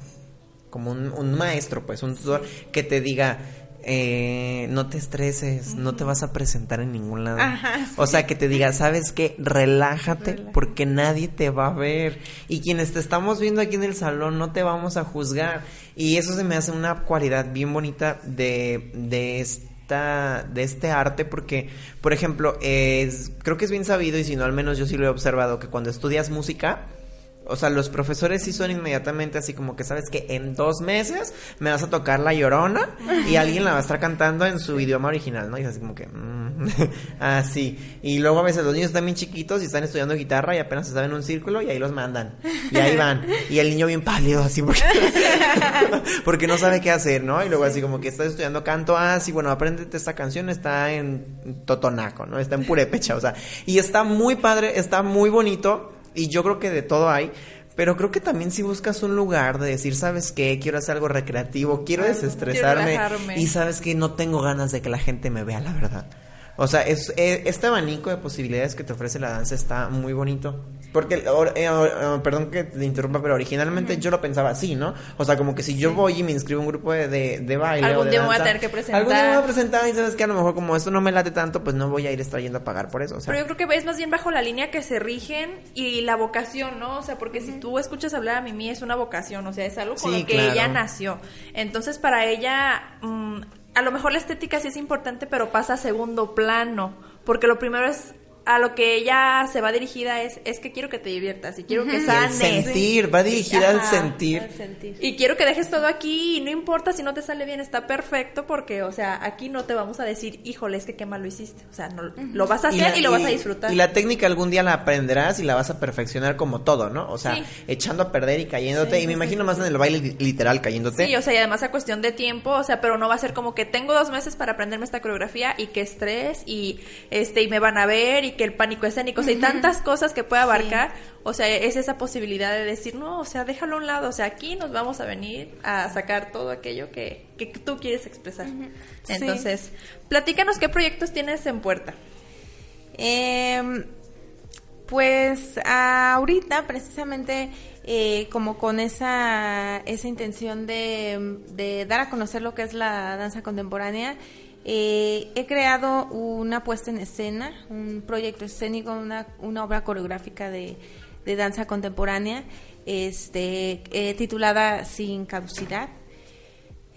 como un, un maestro, pues, un tutor que te diga, eh, no te estreses, no te vas a presentar en ningún lado. Ajá, sí. O sea, que te diga, ¿sabes qué? Relájate Relaja. porque nadie te va a ver. Y quienes te estamos viendo aquí en el salón no te vamos a juzgar. Y eso se me hace una cualidad bien bonita de, de esta, de este arte porque, por ejemplo, es, creo que es bien sabido y si no al menos yo sí lo he observado que cuando estudias música o sea, los profesores sí son inmediatamente así como que sabes que en dos meses me vas a tocar la llorona y alguien la va a estar cantando en su idioma original, ¿no? Y es así como que, mm, así. Y luego a veces los niños están bien chiquitos y están estudiando guitarra y apenas se saben un círculo y ahí los mandan. Y ahí van. Y el niño bien pálido, así porque, porque no sabe qué hacer, ¿no? Y luego así como que estás estudiando canto, ah, sí, bueno, apréndete esta canción, está en Totonaco, ¿no? Está en Purepecha, o sea. Y está muy padre, está muy bonito y yo creo que de todo hay. Pero creo que también si buscas un lugar de decir, ¿sabes qué? Quiero hacer algo recreativo, quiero desestresarme. Quiero y sabes que no tengo ganas de que la gente me vea, la verdad. O sea, es, es, este abanico de posibilidades que te ofrece la danza está muy bonito. Porque, or, eh, or, perdón que te interrumpa, pero originalmente uh -huh. yo lo pensaba así, ¿no? O sea, como que si yo voy y me inscribo a un grupo de, de, de baile. Algún o de día danza, voy a tener que presentar. Algún día me voy a presentar y sabes que a lo mejor como esto no me late tanto, pues no voy a ir extrayendo a pagar por eso. O sea. Pero yo creo que es más bien bajo la línea que se rigen y la vocación, ¿no? O sea, porque uh -huh. si tú escuchas hablar a Mimi es una vocación, o sea, es algo con sí, lo que claro. ella nació. Entonces, para ella, mmm, a lo mejor la estética sí es importante, pero pasa a segundo plano porque lo primero es a lo que ella se va dirigida es es que quiero que te diviertas y quiero uh -huh. que sanes. El sentir, va dirigida Ajá, al sentir. sentir. Y quiero que dejes todo aquí y no importa si no te sale bien, está perfecto porque, o sea, aquí no te vamos a decir, híjole, es que qué mal lo hiciste. O sea, no, uh -huh. lo vas a hacer y, la, y lo vas a disfrutar. Y la técnica algún día la aprenderás y la vas a perfeccionar como todo, ¿no? O sea, sí. echando a perder y cayéndote. Sí, y me sí, imagino más en el baile literal cayéndote. Sí, o sea, y además a cuestión de tiempo, o sea, pero no va a ser como que tengo dos meses para aprenderme esta coreografía y qué estrés y este y me van a ver y que el pánico escénico o sea, hay tantas cosas que puede abarcar, sí. o sea, es esa posibilidad de decir, no, o sea, déjalo a un lado, o sea, aquí nos vamos a venir a sacar todo aquello que, que tú quieres expresar. Uh -huh. Entonces, sí. platícanos qué proyectos tienes en puerta. Eh, pues ahorita precisamente eh, como con esa, esa intención de, de dar a conocer lo que es la danza contemporánea, eh, he creado una puesta en escena, un proyecto escénico, una, obra coreográfica de, danza contemporánea, este, eh, titulada Sin caducidad,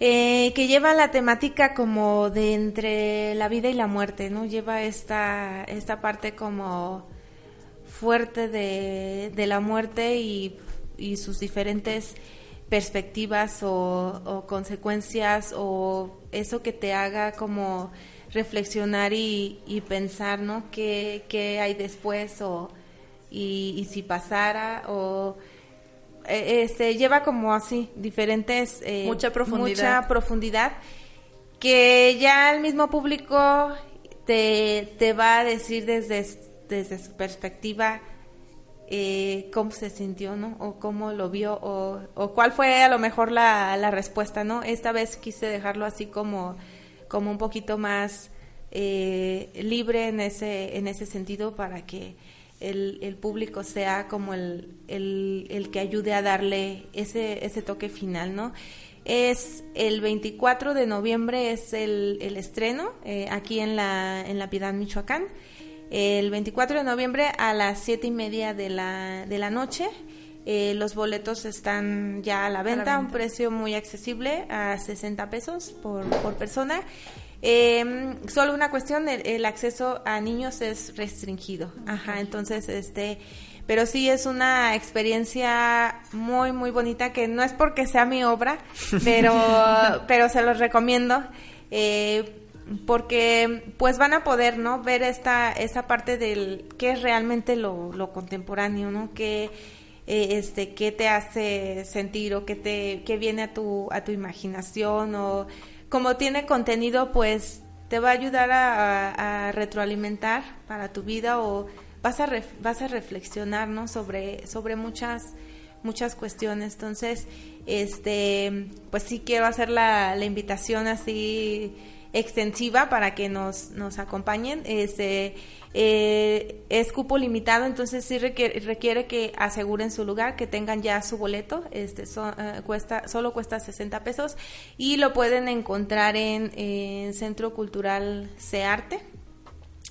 eh, que lleva la temática como de entre la vida y la muerte, ¿no? Lleva esta, esta parte como fuerte de, la muerte y, sus diferentes perspectivas o, consecuencias o eso que te haga como reflexionar y, pensar, ¿no? ¿Qué, ¿Qué, hay después o y, y si pasara o eh, este lleva como así diferentes eh, mucha profundidad mucha profundidad que ya el mismo público te, te va a decir desde, desde su perspectiva eh, cómo se sintió, ¿no? O cómo lo vio, o, cuál fue a lo mejor la, respuesta, ¿no? Esta vez quise dejarlo así como, como un poquito más eh, libre en ese, en ese sentido para que el, público sea como el, el, el, que ayude a darle ese, ese toque final, ¿no? Es el 24 de noviembre es el, el estreno eh, aquí en la, en la Piedad, Michoacán. El 24 de noviembre a las 7 y media de la, de la noche. Eh, los boletos están ya a la, venta, a un precio muy accesible, a 60 pesos por, por persona. Eh, solo una cuestión, el, el, acceso a niños es restringido. Ajá, entonces, este, pero sí es una experiencia muy, muy bonita que no es porque sea mi obra, pero, pero se los recomiendo. Eh, porque pues van a poder no ver esta esa parte del qué es realmente lo, lo contemporáneo no que eh, este qué te hace sentir o qué te qué viene a tu a tu imaginación o como tiene contenido pues te va a ayudar a, retroalimentar para tu vida o vas a, vas a reflexionar, ¿no? Sobre, sobre muchas, muchas cuestiones. Entonces, este, pues sí quiero hacer la, la invitación así extensiva para que nos, nos acompañen. Este, eh, es cupo limitado, entonces sí requiere, que aseguren su lugar, que tengan ya su boleto. Este, eh, cuesta, solo cuesta 60 pesos y lo pueden encontrar en, en Centro Cultural Cearte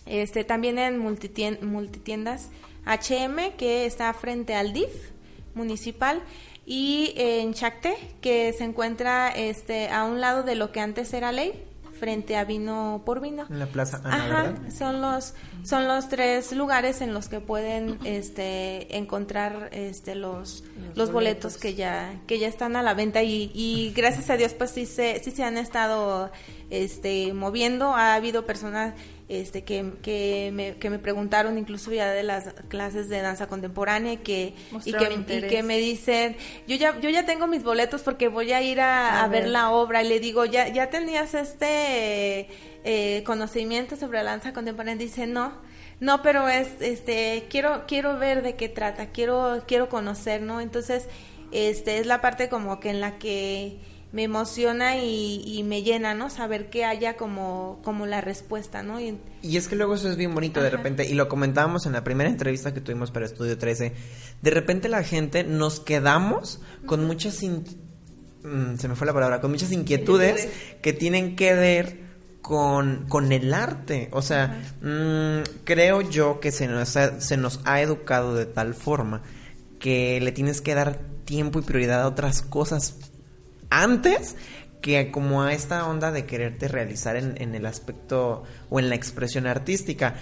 este, también en multitiendas HM, que está frente al DIF municipal, y en Chacte, que se encuentra este, a un lado de lo que antes era ley, frente a Vino por Vino. En la Plaza Ajá, son los son los tres lugares en los que pueden este encontrar este los los, boletos. que ya que ya están a la venta y, y gracias a Dios pues sí se sí se han estado este moviendo, ha habido personas este, que, que, me, que me preguntaron incluso ya de las clases de danza contemporánea que, y que, que, me dicen, yo ya, yo ya tengo mis boletos porque voy a ir a, ver. la obra y le digo, ya, ya tenías este eh, conocimiento sobre la danza contemporánea, dice, no, no, pero es, este, quiero, quiero ver de qué trata, quiero, quiero conocer, ¿no? Entonces, este, es la parte como que en la que me emociona y, me llena, ¿no? Saber que haya como, como la respuesta, ¿no? Y, es que luego eso es bien bonito de repente, y lo comentábamos en la primera entrevista que tuvimos para Estudio 13, de repente la gente nos quedamos con muchas, mm, se me fue la palabra, con muchas inquietudes que tienen que ver con, con el arte. O sea, mm, creo yo que se nos, se nos ha educado de tal forma que le tienes que dar tiempo y prioridad a otras cosas antes que como a esta onda de quererte realizar en, el aspecto o en la expresión artística,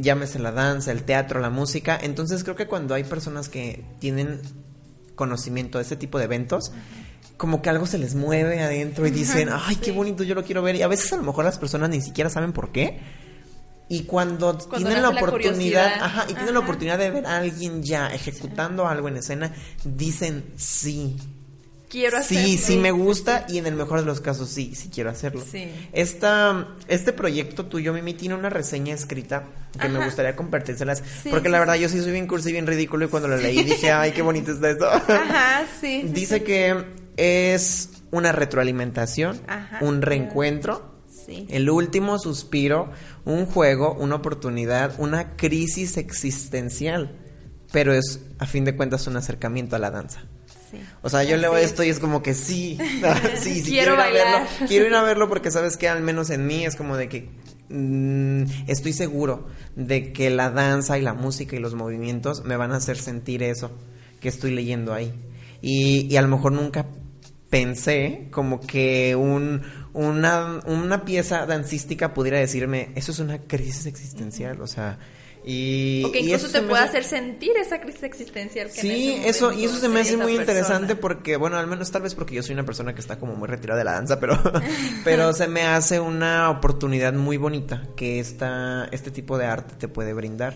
llámese la danza, el teatro, la música, entonces creo que cuando hay personas que tienen conocimiento de ese tipo de eventos, como que algo se les mueve adentro y dicen, ay, qué bonito, yo lo quiero ver, y a veces a lo mejor las personas ni siquiera saben por qué, y cuando, tienen la oportunidad, ajá, y tienen la oportunidad de ver a alguien ya ejecutando algo en escena, dicen sí, quiero hacerlo. Sí, sí me gusta y en el mejor de los casos sí, sí quiero hacerlo. Sí. Esta, este proyecto tuyo, Mimi, tiene una reseña escrita que me gustaría compartírselas. porque la verdad yo sí soy bien cursi y bien ridículo y cuando lo leí dije, ay, qué bonito está esto. Ajá, sí. Dice que es una retroalimentación, un reencuentro. Sí. El último suspiro, un juego, una oportunidad, una crisis existencial, pero es a fin de cuentas un acercamiento a la danza. O sea, yo leo esto y es como que sí, sí, sí, quiero, ir a verlo. Quiero ir a verlo porque sabes que al menos en mí es como de que mm, estoy seguro de que la danza y la música y los movimientos me van a hacer sentir eso que estoy leyendo ahí. Y, y a lo mejor nunca pensé como que un, una, una pieza dancística pudiera decirme, eso es una crisis existencial, o sea, Y, o que incluso te me puede hacer sentir esa crisis existencial. Que en Sí, ese eso, y eso se me hace muy persona. interesante porque, bueno, al menos tal vez porque yo soy una persona que está como muy retirada de la danza, pero, pero se me hace una oportunidad muy bonita que esta, este tipo de arte te puede brindar.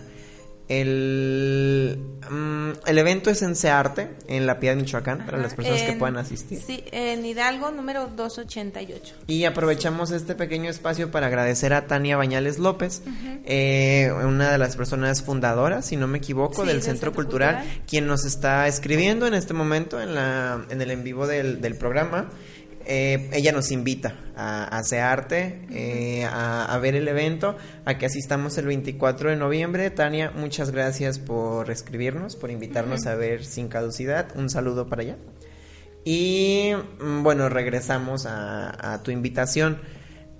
El, mm, el evento es en Searte, en La Piedad, Michoacán, para las personas que puedan asistir. Sí, en Hidalgo, número 288. Y aprovechamos este pequeño espacio para agradecer a Tania Bañales López, eh, una de las personas fundadoras, si no me equivoco, Sí, del del Centro, Centro Cultural, Cultural. quien nos está escribiendo en este momento en, la, en el en vivo del, del programa. Eh, ella nos invita a, a hacer arte, eh, a, a ver el evento, a que asistamos el 24 de noviembre. Tania, muchas gracias por escribirnos, por invitarnos a ver Sin Caducidad. Un saludo para allá. Y mm, bueno, regresamos a, a tu invitación.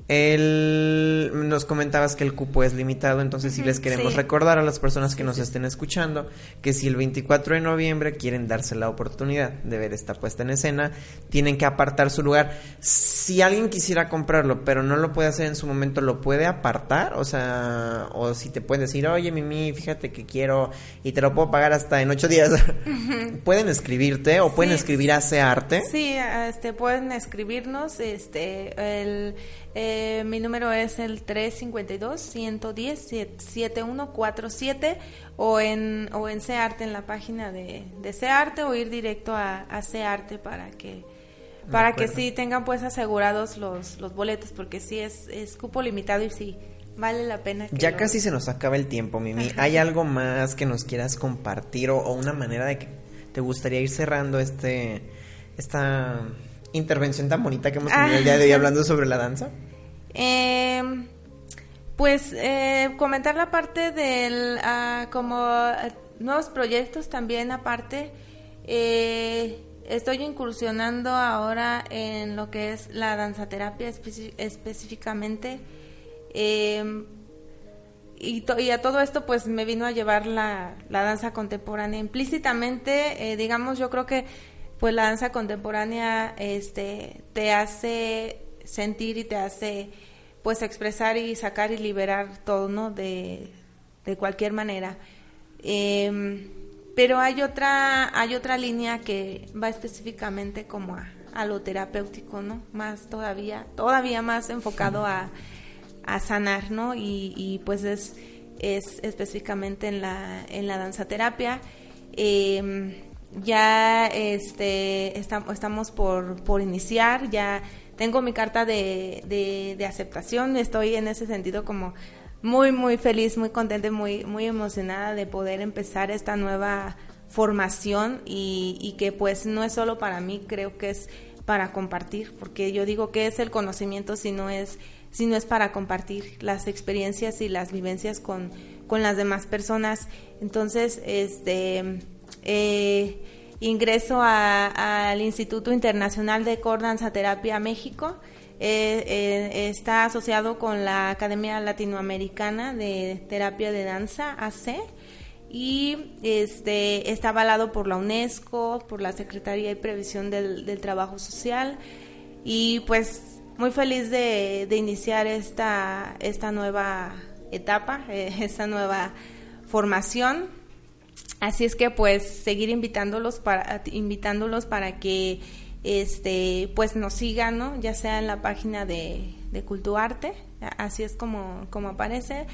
El, nos comentabas que el cupo es limitado, entonces sí Ujú, les queremos sí. recordar a las personas que nos estén escuchando que si el 24 de noviembre quieren darse la oportunidad de ver esta puesta en escena, tienen que apartar su lugar. Si alguien quisiera comprarlo, pero no lo puede hacer en su momento, ¿lo puede apartar? O sea, o si te pueden decir, oye, Mimi, fíjate que quiero y te lo puedo pagar hasta en ocho días. pueden escribirte o pueden Sí. escribir a ese arte. Sí, este, pueden escribirnos. Este, el, eh, mi número es el 352-110-7147 o en, o en Searte, en la página de, de Searte o ir directo a, a Searte para que para que sí tengan pues asegurados los, los boletos porque sí es, es cupo limitado y sí vale la pena que Ya lo- casi se nos acaba el tiempo, Mimi. ¿Hay algo más que nos quieras compartir o, o una manera de que te gustaría ir cerrando este esta intervención tan bonita que hemos tenido el día de hoy Ah. hablando sobre la danza? Eh, pues eh, comentar la parte del ah, como ah, nuevos proyectos también aparte. Eh, estoy incursionando ahora en lo que es la danzaterapia especi- específicamente. Eh, y, y a todo esto pues me vino a llevar la, la danza contemporánea implícitamente eh, digamos yo creo que pues la danza contemporánea este te hace sentir y te hace pues expresar y sacar y liberar todo no de, de cualquier manera Em, pero hay otra hay otra línea que va específicamente como a, a lo terapéutico no más todavía todavía más enfocado a a sanar, ¿no? Y, y, pues es, es específicamente en la, en la danzaterapia. Eh, ya este, estam- estamos por, por iniciar, ya tengo mi carta de, de, aceptación, estoy en ese sentido como muy, muy feliz, muy contenta, muy, muy emocionada de poder empezar esta nueva formación y, y que pues no es solo para mí, creo que es para compartir, porque yo digo que es el conocimiento si no es si no es para compartir las experiencias y las vivencias con, con las demás personas. Entonces, este eh, ingreso al Instituto Internacional de Core Danza Terapia México. Eh, eh, está asociado con la Academia Latinoamericana de Terapia de Danza, AC, y este está avalado por la UNESCO, por la Secretaría de Previsión del, Trabajo Social, y pues muy feliz de, de iniciar esta, esta nueva etapa, eh, esta nueva formación. Así es que pues seguir invitándolos para invitándolos para que este pues nos sigan, ¿no? Ya sea en la página de, de Cultuarte, así es como, como aparece,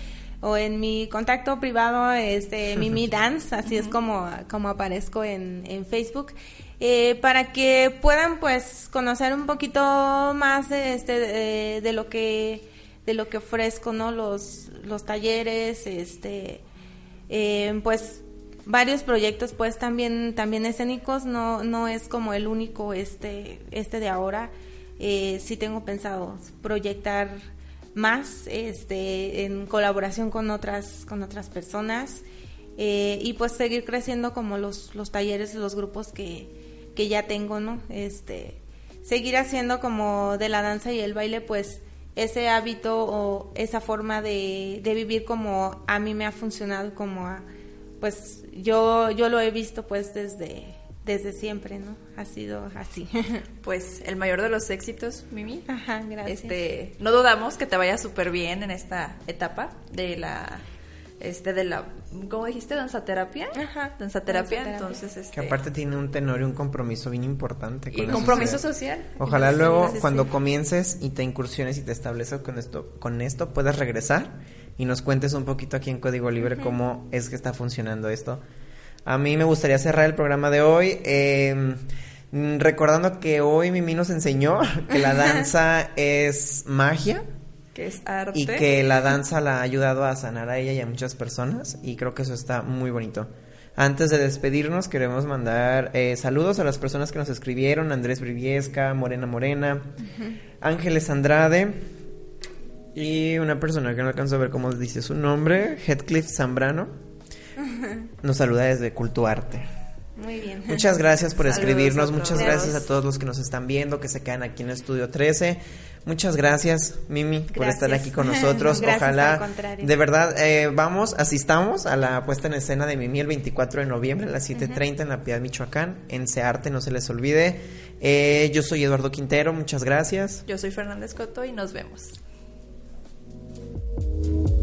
o en mi contacto privado, este Mimi Dance, así es como, como aparezco en, en Facebook. eh, para que puedan pues conocer un poquito más de este de, de lo que de lo que ofrezco no los los talleres este eh, pues varios proyectos pues también también escénicos. No no es como el único este este de ahora. Eh, sí tengo pensado proyectar más este en colaboración con otras con otras personas eh, y pues seguir creciendo como los los talleres los grupos que que ya tengo no este seguir haciendo como de la danza y el baile pues ese hábito o esa forma de, de vivir como a mí me ha funcionado como a, pues yo yo lo he visto pues desde desde siempre no ha sido así Pues el mayor de los éxitos, Mimi. Ajá, gracias. Este, no dudamos que te vaya súper bien en esta etapa de la este de la ¿cómo dijiste? danzaterapia. Ajá, Danzaterapia, danzaterapia. entonces este Que aparte tiene un tenor y un compromiso bien importante. y con la compromiso sociedad. social. Ojalá Sí, luego sí, sí. cuando comiences y te incursiones y te estableces con esto, con esto puedas regresar y nos cuentes un poquito aquí en Código Libre cómo es que está funcionando esto. A mí me gustaría cerrar el programa de hoy eh, mm, recordando que hoy Mimi nos enseñó que la danza es magia que es arte. y que la danza la ha ayudado a sanar a ella y a muchas personas y creo que eso está muy bonito. Antes de despedirnos queremos mandar eh, saludos a las personas que nos escribieron, Andrés Briviesca, Morena Morena, Ángeles Andrade y una persona que no alcanzo a ver cómo dice su nombre, Heathcliff Zambrano, nos saluda desde Cultuarte. Muy bien. Muchas gracias por Saludos escribirnos, muchas gracias a todos los que nos están viendo, que se quedan aquí en Estudio 13. Muchas gracias, Mimi, por estar aquí con nosotros. Gracias, Ojalá, de verdad, eh, vamos, asistamos a la puesta en escena de Mimi el 24 de noviembre a las 7.30 en La Piedad, Michoacán, en Searte, no se les olvide. Eh, yo soy Eduardo Quintero, muchas gracias. Yo soy Fernández Coto y nos vemos. Thank you.